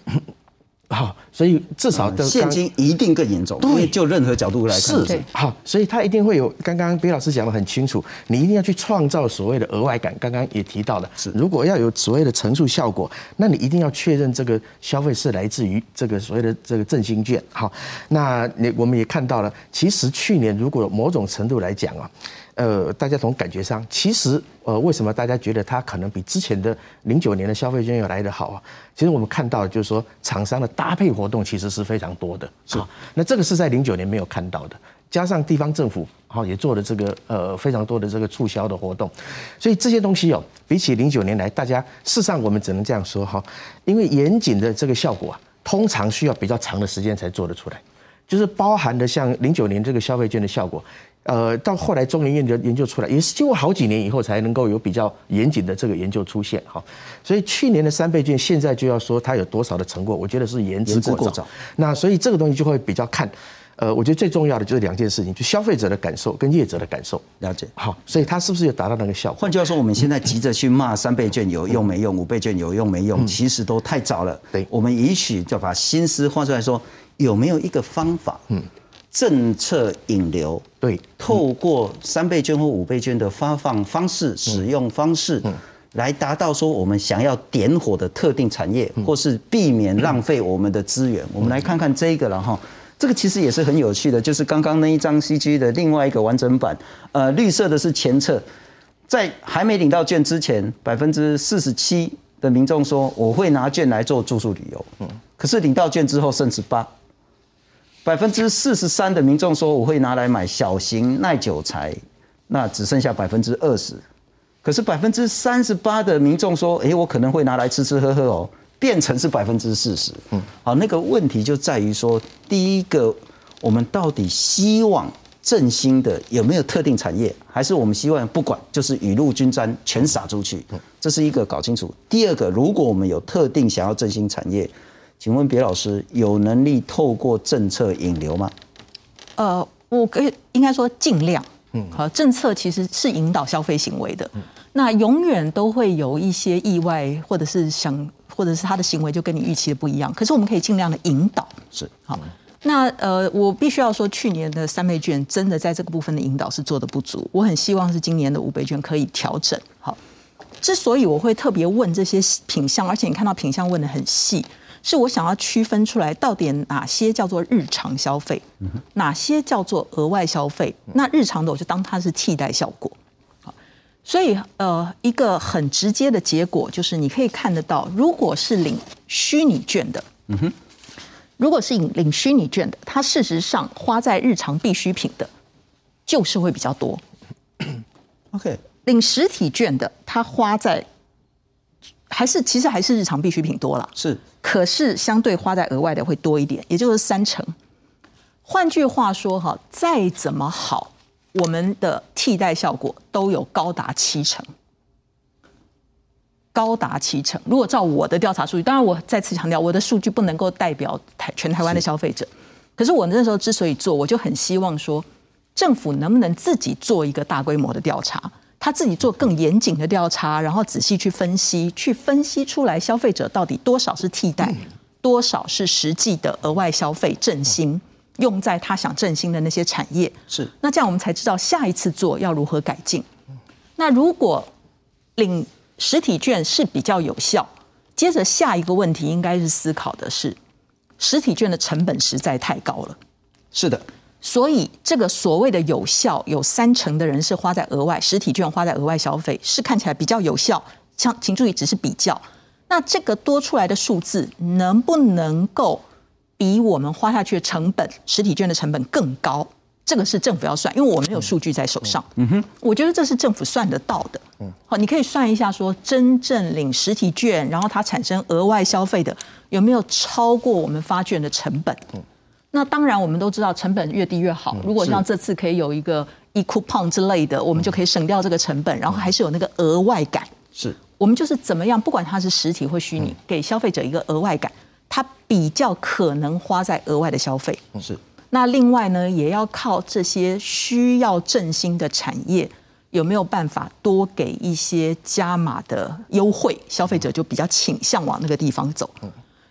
好，所以至少的现金一定更严重。对，就任何角度来看是好，所以他一定会有。刚刚毕老师讲的很清楚，你一定要去创造所谓的额外感。刚刚也提到了，是如果要有所谓的乘数效果，那你一定要确认这个消费是来自于这个所谓的这个振兴券。好，那你我们也看到了，其实去年如果某种程度来讲啊。呃，大家从感觉上，其实呃，为什么大家觉得它可能比之前的零九年的消费券要来得好啊？其实我们看到就是说，厂商的搭配活动其实是非常多的，是那这个是在零九年没有看到的，加上地方政府好也做了这个呃非常多的这个促销的活动，所以这些东西哦，比起零九年来，大家事实上我们只能这样说哈，因为严谨的这个效果啊，通常需要比较长的时间才做得出来，就是包含的像零九年这个消费券的效果。呃，到后来中研院的研究出来，也是经过好几年以后才能够有比较严谨的这个研究出现哈。所以去年的三倍券，现在就要说它有多少的成果，我觉得是言之过早。那所以这个东西就会比较看，呃，我觉得最重要的就是两件事情，就消费者的感受跟业者的感受。了解。好，所以它是不是有达到那个效果？换句话说，我们现在急着去骂三倍券有用没用，五倍券有用没用，其实都太早了。对，我们也许就把心思换出来说，有没有一个方法？嗯。政策引流，对，透过三倍券或五倍券的发放方式、使用方式，来达到说我们想要点火的特定产业，或是避免浪费我们的资源。我们来看看这个了哈，这个其实也是很有趣的，就是刚刚那一张 CG 的另外一个完整版。呃，绿色的是前侧，在还没领到券之前，百分之四十七的民众说我会拿券来做住宿旅游，嗯，可是领到券之后剩十八。百分之四十三的民众说我会拿来买小型耐久材，那只剩下百分之二十。可是百分之三十八的民众说，诶，我可能会拿来吃吃喝喝哦，变成是百分之四十。嗯，好，那个问题就在于说，第一个，我们到底希望振兴的有没有特定产业，还是我们希望不管就是雨露均沾全撒出去？这是一个搞清楚。第二个，如果我们有特定想要振兴产业。请问别老师有能力透过政策引流吗？呃，我可以应该说尽量，嗯好，政策其实是引导消费行为的，那永远都会有一些意外，或者是想，或者是他的行为就跟你预期的不一样。可是我们可以尽量的引导，是好。那呃，我必须要说，去年的三倍券真的在这个部分的引导是做的不足。我很希望是今年的五倍券可以调整。好，之所以我会特别问这些品相，而且你看到品相问的很细，是我想要区分出来到底哪些叫做日常消费，哪些叫做额外消费。那日常的我就当它是替代效果。好，所以呃，一个很直接的结果就是你可以看得到，如果是领虚拟券的，嗯哼。如果是领领虚拟券的，它事实上花在日常必需品的，就是会比较多。OK，领实体券的，它花在还是其实还是日常必需品多了，是，可是相对花在额外的会多一点，也就是三成。换句话说，哈，再怎么好，我们的替代效果都有高达七成。高达七成。如果照我的调查数据，当然我再次强调，我的数据不能够代表台全台湾的消费者。可是我那时候之所以做，我就很希望说，政府能不能自己做一个大规模的调查，他自己做更严谨的调查，然后仔细去分析，去分析出来消费者到底多少是替代，多少是实际的额外消费振兴，用在他想振兴的那些产业。是。那这样我们才知道下一次做要如何改进。那如果领。实体券是比较有效。接着下一个问题应该是思考的是，实体券的成本实在太高了。是的，所以这个所谓的有效，有三成的人是花在额外实体券花在额外消费，是看起来比较有效。像请注意，只是比较。那这个多出来的数字能不能够比我们花下去的成本，实体券的成本更高？这个是政府要算，因为我没有数据在手上。嗯哼，我觉得这是政府算得到的。嗯，好，你可以算一下，说真正领实体券，然后它产生额外消费的，有没有超过我们发券的成本？嗯，那当然，我们都知道成本越低越好。如果像这次可以有一个 e coupon 之类的，我们就可以省掉这个成本，然后还是有那个额外感。是，我们就是怎么样，不管它是实体或虚拟，给消费者一个额外感，它比较可能花在额外的消费。是。那另外呢，也要靠这些需要振兴的产业，有没有办法多给一些加码的优惠，消费者就比较倾向往那个地方走。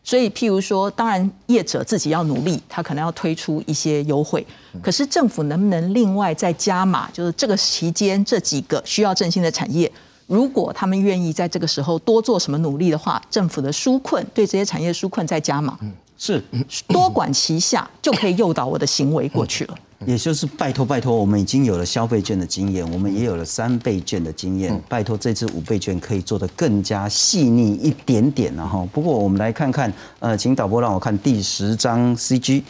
所以，譬如说，当然业者自己要努力，他可能要推出一些优惠。可是政府能不能另外再加码？就是这个期间这几个需要振兴的产业，如果他们愿意在这个时候多做什么努力的话，政府的纾困对这些产业纾困再加码。是多管齐下就可以诱导我的行为过去了。也就是拜托拜托，我们已经有了消费券的经验，我们也有了三倍券的经验。拜托这次五倍券可以做得更加细腻一点点，然后不过我们来看看，呃，请导播让我看第十张 CG，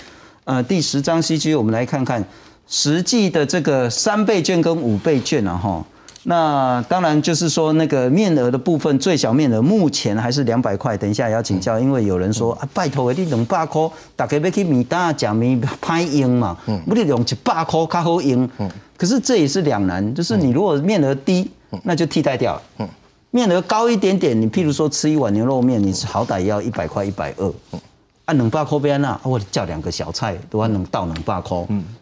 呃，第十张 CG，我们来看看实际的这个三倍券跟五倍券，然后。那当然就是说，那个面额的部分，最小面额目前还是两百块。等一下也要请教，因为有人说啊，拜托你两百块，大家要去米大讲米拍用嘛，不你用一百块较好用。可是这也是两难，就是你如果面额低，那就替代掉。了。面额高一点点，你譬如说吃一碗牛肉面，你好歹要一百块一百二。按两百块边啊，我叫两个小菜都要能到两百块，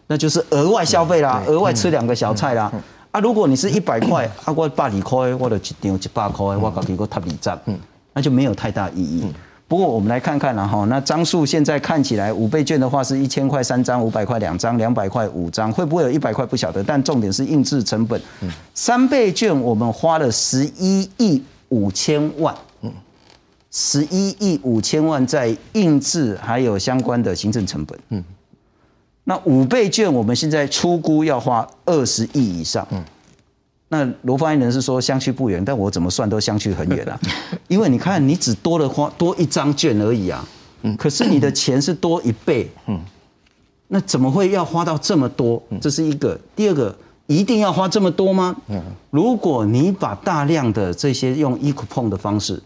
那就是额外消费啦，额外吃两个小菜啦。啊，如果你是一百块，啊，我百二块，我就一张一百块，我搞几个塔里站，嗯，那就没有太大意义。不过我们来看看了哈，那张数现在看起来五倍券的话是一千块三张，五百块两张，两百块五张，会不会有一百块不晓得？但重点是印制成本，三倍券我们花了十一亿五千万，嗯，十一亿五千万在印制还有相关的行政成本，嗯。那五倍券，我们现在出估要花二十亿以上。嗯，那罗发言人是说相去不远，但我怎么算都相去很远啊。*laughs* 因为你看，你只多了花多一张券而已啊。嗯，可是你的钱是多一倍。嗯，那怎么会要花到这么多？这是一个。第二个，一定要花这么多吗？嗯，如果你把大量的这些用 e coupon 的方式。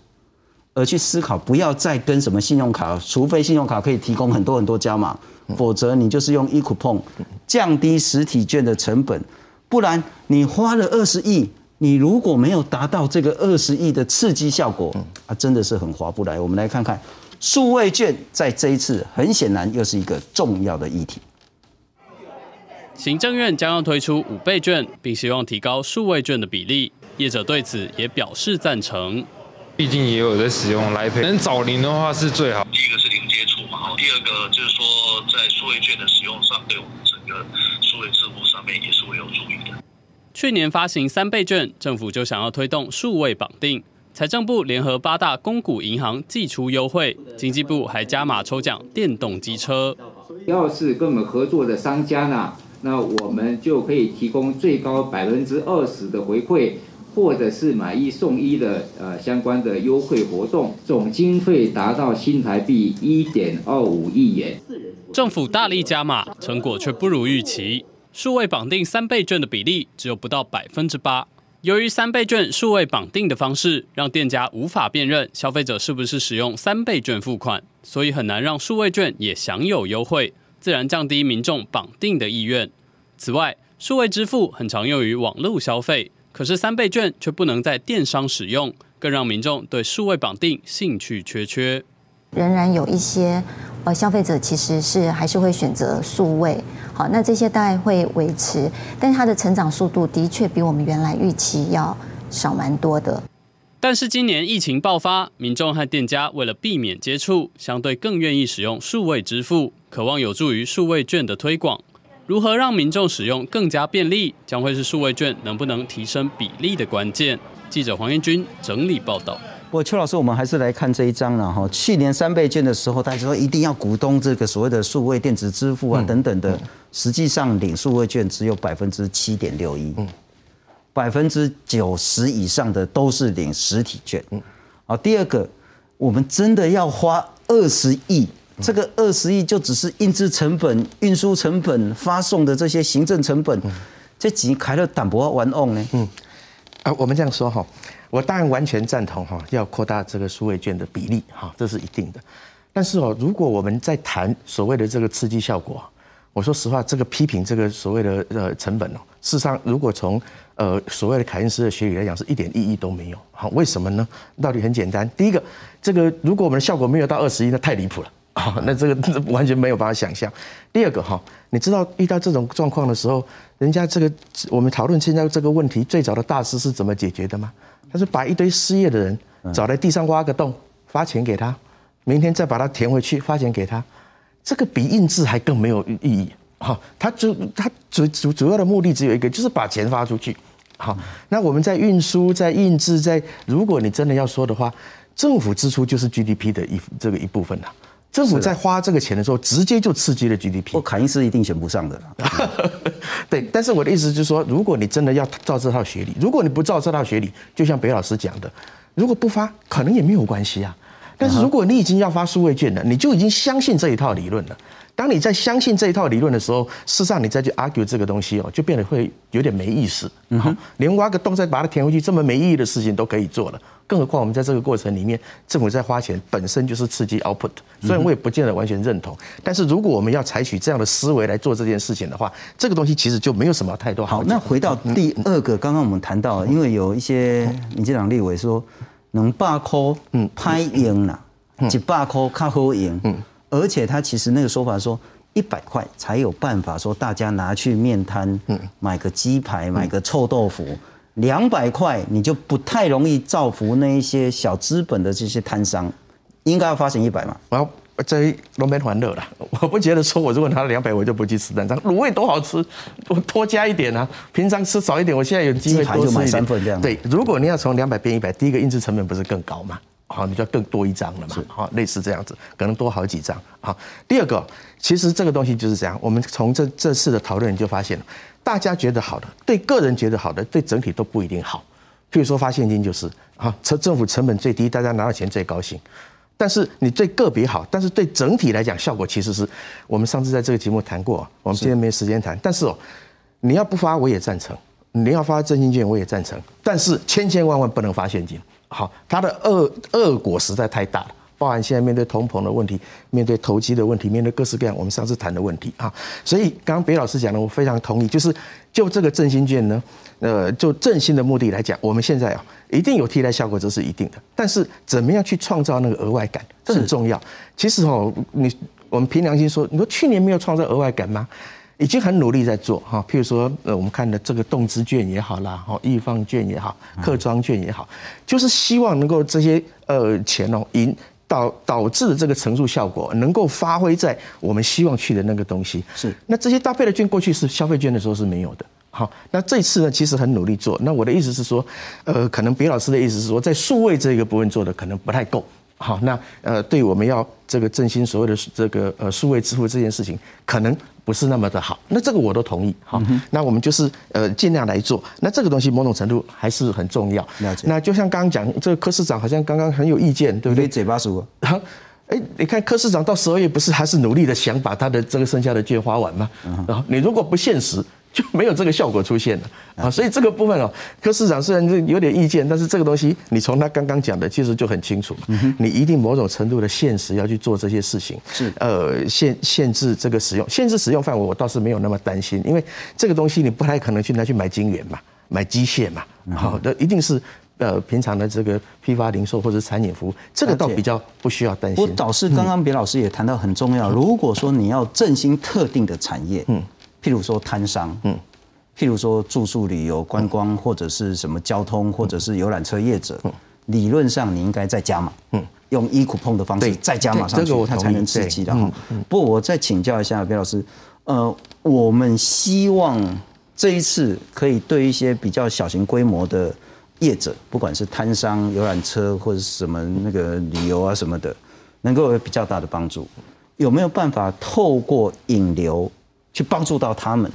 而去思考，不要再跟什么信用卡，除非信用卡可以提供很多很多加码，否则你就是用 e coupon 降低实体券的成本，不然你花了二十亿，你如果没有达到这个二十亿的刺激效果，啊，真的是很划不来。我们来看看数位券在这一次很显然又是一个重要的议题。行政院将要推出五倍券，并希望提高数位券的比例。业者对此也表示赞成。毕竟也有在使用来配，能早零的话是最好。第一个是零接触嘛，第二个就是说在数位券的使用上，对我们整个数位支付上面也是会有助益的。去年发行三倍券，政府就想要推动数位绑定。财政部联合八大公股银行寄出优惠，经济部还加码抽奖电动机车。要是跟我们合作的商家呢，那我们就可以提供最高百分之二十的回馈。或者是买一送一的呃相关的优惠活动，总经费达到新台币一点二五亿元。政府大力加码，成果却不如预期。数位绑定三倍券的比例只有不到百分之八。由于三倍券数位绑定的方式，让店家无法辨认消费者是不是使用三倍券付款，所以很难让数位券也享有优惠，自然降低民众绑定的意愿。此外，数位支付很常用于网络消费。可是三倍券却不能在电商使用，更让民众对数位绑定兴趣缺缺。仍然有一些呃消费者其实是还是会选择数位，好，那这些大概会维持，但是它的成长速度的确比我们原来预期要少蛮多的。但是今年疫情爆发，民众和店家为了避免接触，相对更愿意使用数位支付，渴望有助于数位券的推广。如何让民众使用更加便利，将会是数位券能不能提升比例的关键。记者黄彦军整理报道。不过邱老师，我们还是来看这一张了哈。去年三倍券的时候，大家说一定要鼓动这个所谓的数位电子支付啊等等的，实际上领数位券只有百分之七点六一，百分之九十以上的都是领实体券。好，第二个，我们真的要花二十亿。这个二十亿就只是印制成本、运输成本、发送的这些行政成本，这几开了淡薄玩弄呢？嗯，啊，我们这样说哈，我当然完全赞同哈，要扩大这个数位券的比例哈，这是一定的。但是哦，如果我们在谈所谓的这个刺激效果，我说实话，这个批评这个所谓的呃成本哦，事实上如果从呃所谓的凯恩斯的学理来讲，是一点意义都没有。好，为什么呢？道理很简单，第一个，这个如果我们的效果没有到二十亿，那太离谱了。啊，*laughs* 那这个完全没有办法想象。第二个哈，你知道遇到这种状况的时候，人家这个我们讨论现在这个问题最早的大师是怎么解决的吗？他是把一堆失业的人找在地上挖个洞，发钱给他，明天再把它填回去，发钱给他。这个比印制还更没有意义。哈，他主他主主主要的目的只有一个，就是把钱发出去。好，那我们在运输、在印制、在如果你真的要说的话，政府支出就是 GDP 的一这个一部分了。政府在花这个钱的时候，直接就刺激了 GDP。我凯恩斯一定选不上的。*laughs* 对，但是我的意思就是说，如果你真的要照这套学理，如果你不照这套学理，就像北老师讲的，如果不发，可能也没有关系啊。但是如果你已经要发数位券了，你就已经相信这一套理论了。当你在相信这一套理论的时候，事实上你再去 argue 这个东西哦，就变得会有点没意思。嗯哼，连挖个洞再把它填回去，这么没意义的事情都可以做了。更何况我们在这个过程里面，政府在花钱，本身就是刺激 output。虽然我也不见得完全认同，但是如果我们要采取这样的思维来做这件事情的话，这个东西其实就没有什么太多好。那回到第二个，刚刚我们谈到，因为有一些民进党立委说，能罢扣，嗯，拍赢了，几罢扣靠好赢，嗯。而且他其实那个说法说，一百块才有办法说大家拿去面摊，买个鸡排，买个臭豆腐，两百块你就不太容易造福那一些小资本的这些摊商，应该要发行一百嘛。然后这龙门欢乐了，我不觉得说我如果拿了两百我就不去吃蛋张卤味多好吃，我多加一点啊，平常吃少一点，我现在有机会多买三份这样。对，如果你要从两百变一百，第一个印制成本不是更高吗？好，你就要更多一张了嘛？好，类似这样子，可能多好几张。好，第二个，其实这个东西就是这样。我们从这这次的讨论，你就发现，大家觉得好的，对个人觉得好的，对整体都不一定好。譬如说发现金就是，啊，成政府成本最低，大家拿到钱最高兴。但是你对个别好，但是对整体来讲，效果其实是我们上次在这个节目谈过，我们今天没时间谈。但是哦，你要不发我也赞成，你要发振兴券我也赞成，但是千千万万不能发现金。好，它的恶恶果实在太大了，包含现在面对通膨的问题，面对投机的问题，面对各式各样我们上次谈的问题啊。所以刚刚北老师讲的，我非常同意，就是就这个振兴券呢，呃，就振兴的目的来讲，我们现在啊一定有替代效果，这是一定的。但是怎么样去创造那个额外感，这很重要。其实哦，你我们凭良心说，你说去年没有创造额外感吗？已经很努力在做哈，譬如说，呃，我们看的这个动资券也好啦，哈，易放券也好，客庄券也好，就是希望能够这些呃钱哦引导导致的这个乘数效果能够发挥在我们希望去的那个东西。是，那这些搭配的券过去是消费券的时候是没有的。好，那这次呢，其实很努力做。那我的意思是说，呃，可能别老师的意思是说，在数位这个部分做的可能不太够。好，那呃，对我们要这个振兴所谓的这个呃数位支付这件事情，可能不是那么的好。那这个我都同意。好，那我们就是呃尽量来做。那这个东西某种程度还是很重要。了解。那就像刚刚讲，这个柯市长好像刚刚很有意见，对不对？嘴巴熟。好，哎，你看柯市长到十二月不是还是努力的想把他的这个剩下的券花完吗？然后你如果不现实。就没有这个效果出现了。啊，所以这个部分哦，柯市长虽然是有点意见，但是这个东西你从他刚刚讲的其实就很清楚，你一定某种程度的现实要去做这些事情，是。呃限限制这个使用，限制使用范围我倒是没有那么担心，因为这个东西你不太可能去拿去买金元嘛，买机械嘛，好的一定是呃平常的这个批发零售或者餐饮服务，这个倒比较不需要担心。我倒是刚刚别老师也谈到很重要，如果说你要振兴特定的产业，嗯。譬如说摊商，嗯，譬如说住宿旅游观光或者是什么交通或者是游览车业者，理论上你应该再加码，嗯，用一苦碰的方式再加码上去，它才能刺激的哈。不过我再请教一下别老师，呃，我们希望这一次可以对一些比较小型规模的业者，不管是摊商、游览车或者什么那个旅游啊什么的，能够有比较大的帮助。有没有办法透过引流？去帮助到他们，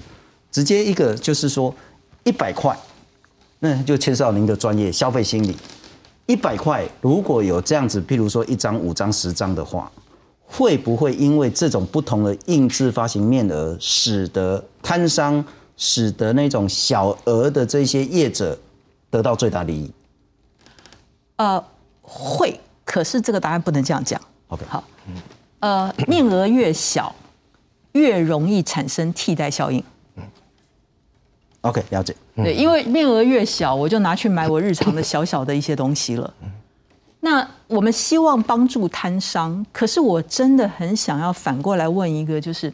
直接一个就是说一百块，那就牵涉到您的专业消费心理。一百块如果有这样子，譬如说一张、五张、十张的话，会不会因为这种不同的印制发行面额，使得摊商、使得那种小额的这些业者得到最大利益？呃，会，可是这个答案不能这样讲。OK，好，呃，面额越小。越容易产生替代效应。嗯 OK，了解。对，因为面额越小，我就拿去买我日常的小小的一些东西了。那我们希望帮助摊商，可是我真的很想要反过来问一个，就是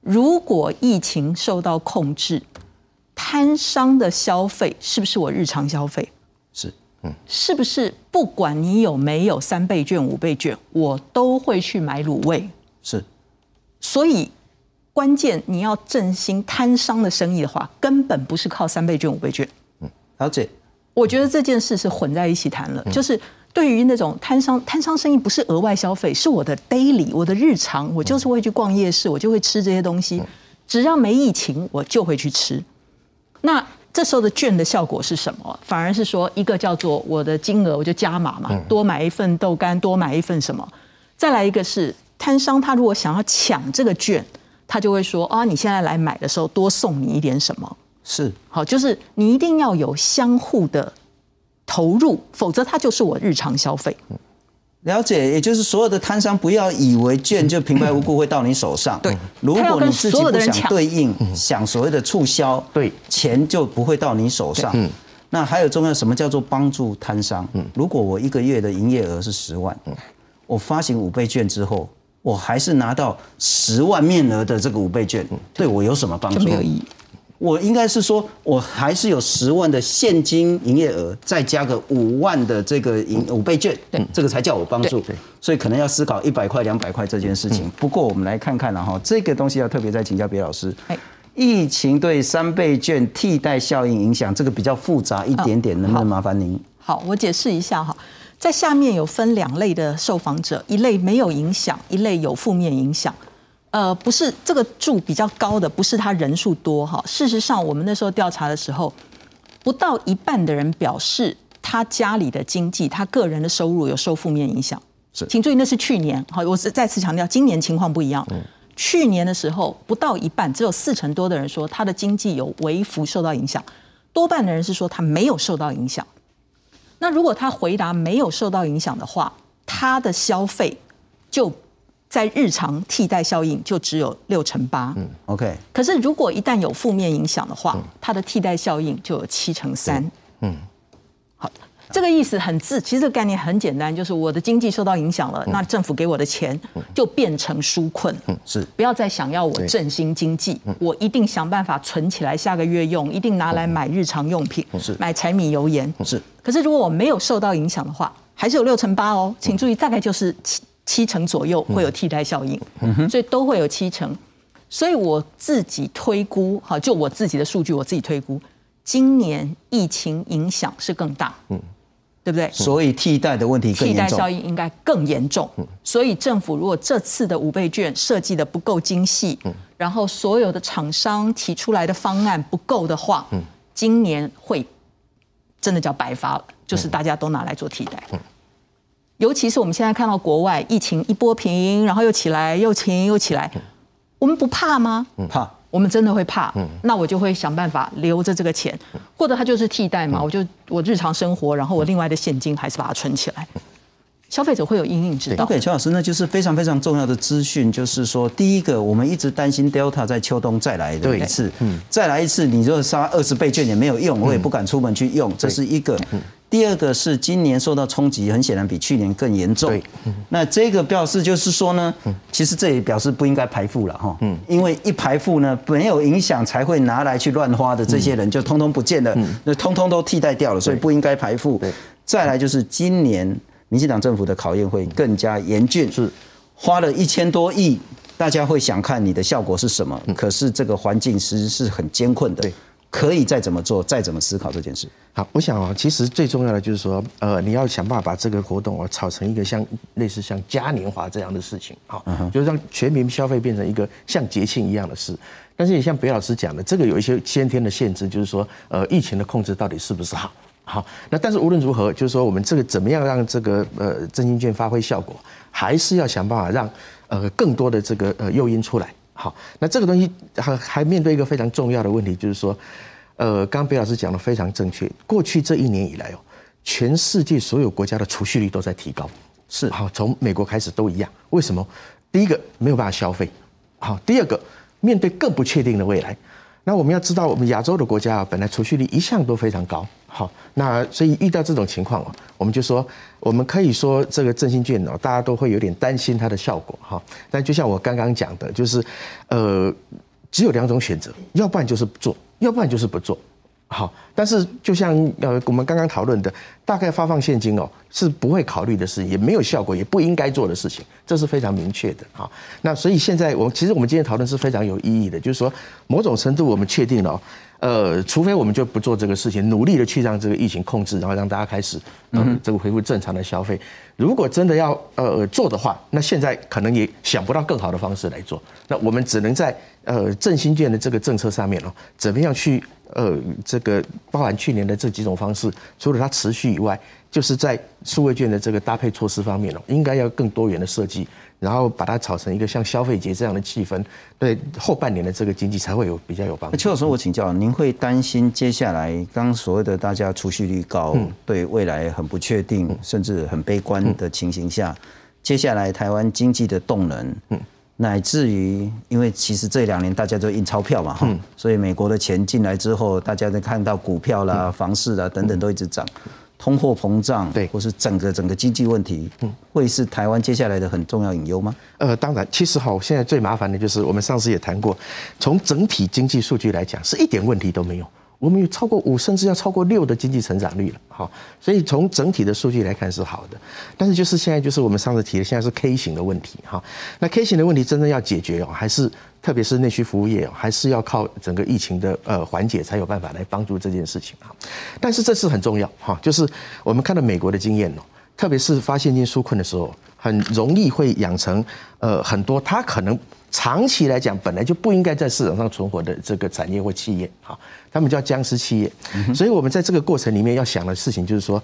如果疫情受到控制，摊商的消费是不是我日常消费？是，嗯，是不是不管你有没有三倍券、五倍券，我都会去买卤味？是，所以。关键你要振兴摊商的生意的话，根本不是靠三倍券、五倍券。嗯，了解。我觉得这件事是混在一起谈了。就是对于那种摊商，摊商生意不是额外消费，是我的 daily，我的日常，我就是会去逛夜市，我就会吃这些东西。只要没疫情，我就会去吃。那这时候的券的效果是什么？反而是说，一个叫做我的金额我就加码嘛，多买一份豆干，多买一份什么。再来一个是摊商，他如果想要抢这个券。他就会说啊，你现在来买的时候多送你一点什么？是好，就是你一定要有相互的投入，否则它就是我日常消费。了解，也就是所有的摊商不要以为券就平白无故会到你手上。对，如果你自己不想对应，想所谓的促销，对，钱就不会到你手上。嗯，那还有重要什么叫做帮助摊商？嗯，如果我一个月的营业额是十万，我发行五倍券之后。我还是拿到十万面额的这个五倍券，对我有什么帮助？没有意义。我应该是说，我还是有十万的现金营业额，再加个五万的这个营五倍券，对，这个才叫我帮助。所以可能要思考一百块、两百块这件事情。不过我们来看看了哈，这个东西要特别再请教别老师。疫情对三倍券替代效应影响，这个比较复杂一点点，能不能麻烦您？好，我解释一下哈。在下面有分两类的受访者，一类没有影响，一类有负面影响。呃，不是这个住比较高的，不是他人数多哈。事实上，我们那时候调查的时候，不到一半的人表示他家里的经济、他个人的收入有受负面影响。是，请注意，那是去年。好，我是再次强调，今年情况不一样。嗯。去年的时候，不到一半，只有四成多的人说他的经济有微幅受到影响，多半的人是说他没有受到影响。那如果他回答没有受到影响的话，他的消费就在日常替代效应就只有六成八。嗯，OK。可是如果一旦有负面影响的话，它的替代效应就有七成三。嗯，好，这个意思很自，其实这个概念很简单，就是我的经济受到影响了，那政府给我的钱就变成纾困，是。不要再想要我振兴经济，我一定想办法存起来下个月用，一定拿来买日常用品，是。买柴米油盐。是，可是如果我没有受到影响的话，还是有六成八哦，请注意，大概就是七七成左右会有替代效应，所以都会有七成。所以我自己推估，哈，就我自己的数据，我自己推估，今年疫情影响是更大，嗯，对不对？所以替代的问题更替代。效应应该更严重。所以政府如果这次的五倍券设计的不够精细，然后所有的厂商提出来的方案不够的话，今年会真的叫白发了，就是大家都拿来做替代。尤其是我们现在看到国外疫情一波平，然后又起来，又停又起来，我们不怕吗？怕，我们真的会怕。那我就会想办法留着这个钱，或者它就是替代嘛，我就我日常生活，然后我另外的现金还是把它存起来。消费者会有阴影知道。OK，邱老师，那就是非常非常重要的资讯，就是说，第一个，我们一直担心 Delta 在秋冬再来的一次，再来一次，你如果杀二十倍券也没有用，我也不敢出门去用，这是一个。第二个是今年受到冲击，很显然比去年更严重。那这个表示就是说呢，其实这也表示不应该排付了哈，因为一排付呢没有影响，才会拿来去乱花的这些人就通通不见了，那通通都替代掉了，所以不应该排付。再来就是今年民进党政府的考验会更加严峻，是。花了一千多亿，大家会想看你的效果是什么，可是这个环境其实是很艰困的，可以再怎么做，再怎么思考这件事。好，我想啊，其实最重要的就是说，呃，你要想办法把这个活动啊炒成一个像类似像嘉年华这样的事情，好，就是让全民消费变成一个像节庆一样的事。但是也像北老师讲的，这个有一些先天的限制，就是说，呃，疫情的控制到底是不是好？好，那但是无论如何，就是说我们这个怎么样让这个呃振兴券发挥效果，还是要想办法让呃更多的这个呃诱因出来。好，那这个东西还还面对一个非常重要的问题，就是说，呃，刚刚北老师讲的非常正确。过去这一年以来哦，全世界所有国家的储蓄率都在提高，是好，从美国开始都一样。为什么？第一个没有办法消费，好，第二个面对更不确定的未来。那我们要知道，我们亚洲的国家啊，本来储蓄率一向都非常高。好，那所以遇到这种情况哦，我们就说，我们可以说这个振兴券哦，大家都会有点担心它的效果哈。但就像我刚刚讲的，就是呃，只有两种选择，要不然就是做，要不然就是不做。好，但是就像呃我们刚刚讨论的，大概发放现金哦是不会考虑的事，也没有效果，也不应该做的事情，这是非常明确的。哈，那所以现在我其实我们今天讨论是非常有意义的，就是说某种程度我们确定了、呃，除非我们就不做这个事情，努力的去让这个疫情控制，然后让大家开始嗯这个恢复正常的消费。如果真的要呃做的话，那现在可能也想不到更好的方式来做。那我们只能在呃振兴券的这个政策上面哦，怎么样去呃这个包含去年的这几种方式，除了它持续以外，就是在数位券的这个搭配措施方面哦，应该要更多元的设计。然后把它炒成一个像消费节这样的气氛，对后半年的这个经济才会有比较有帮助。邱老师，我请教，您会担心接下来刚所谓的大家储蓄率高，对未来很不确定，甚至很悲观的情形下，接下来台湾经济的动能，乃至于因为其实这两年大家都印钞票嘛，哈，所以美国的钱进来之后，大家在看到股票啦、房市啦等等都一直涨。通货膨胀，对，或是整个整个经济问题，嗯，会是台湾接下来的很重要隐忧吗？呃，当然，其实哈，现在最麻烦的就是我们上次也谈过，从整体经济数据来讲，是一点问题都没有。我们有超过五，甚至要超过六的经济成长率了，好，所以从整体的数据来看是好的。但是就是现在就是我们上次提的，现在是 K 型的问题，哈。那 K 型的问题真正要解决哦，还是特别是内需服务业，还是要靠整个疫情的呃缓解才有办法来帮助这件事情啊。但是这是很重要哈，就是我们看到美国的经验哦，特别是发现金纾困的时候，很容易会养成呃很多它可能。长期来讲，本来就不应该在市场上存活的这个产业或企业，哈，他们叫僵尸企业。所以，我们在这个过程里面要想的事情就是说，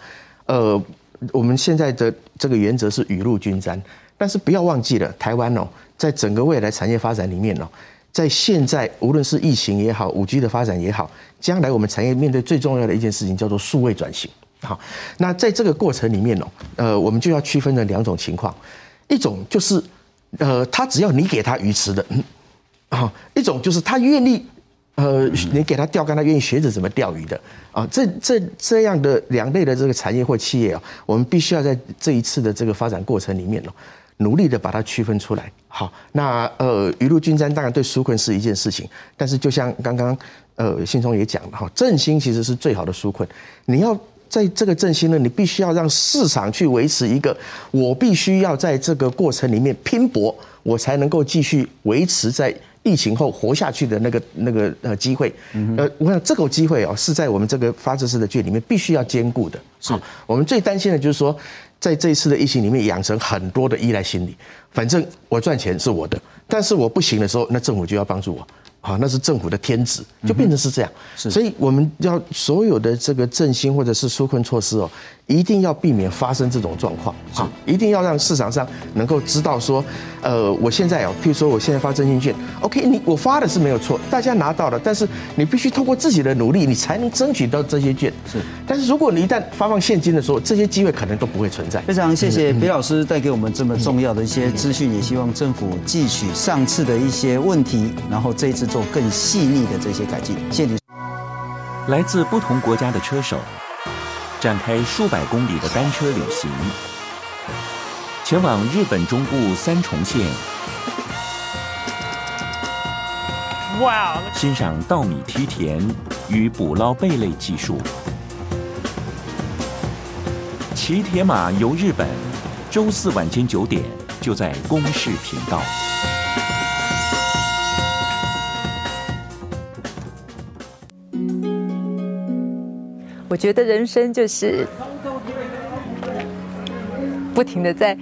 呃，我们现在的这个原则是雨露均沾，但是不要忘记了，台湾哦，在整个未来产业发展里面哦，在现在无论是疫情也好，五 G 的发展也好，将来我们产业面对最重要的一件事情叫做数位转型。好，那在这个过程里面哦，呃，我们就要区分了两种情况，一种就是。呃，他只要你给他鱼吃的，啊、嗯，一种就是他愿意呃，你给他钓竿，他愿意学着怎么钓鱼的啊。这这这样的两类的这个产业或企业啊，我们必须要在这一次的这个发展过程里面哦，努力的把它区分出来。好，那呃，雨露均沾，当然对纾困是一件事情，但是就像刚刚呃信聪也讲了哈，振兴其实是最好的纾困。你要在这个振兴呢，你必须要让市场去维持一个，我必须要在这个过程里面拼搏，我才能够继续维持在。疫情后活下去的那个那个呃机会，呃，我想这个机会哦，是在我们这个发自式的剧里面必须要兼顾的。是，我们最担心的就是说，在这一次的疫情里面养成很多的依赖心理，反正我赚钱是我的，但是我不行的时候，那政府就要帮助我。好，那是政府的天职，就变成是这样。所以我们要所有的这个振兴或者是纾困措施哦，一定要避免发生这种状况。好，一定要让市场上能够知道说，呃，我现在哦，譬如说我现在发振兴券，OK，你我发的是没有错，大家拿到了，但是你必须通过自己的努力，你才能争取到这些券。是，但是如果你一旦发放现金的时候，这些机会可能都不会存在。非常谢谢裴老师带给我们这么重要的一些资讯，也希望政府汲取上次的一些问题，然后这一次做更细腻的这些改进。谢谢。来自不同国家的车手，展开数百公里的单车旅行，前往日本中部三重县，哇！欣赏稻米梯田与捕捞贝类技术，骑铁马游日本。周四晚间九点，就在公视频道。我觉得人生就是不停的在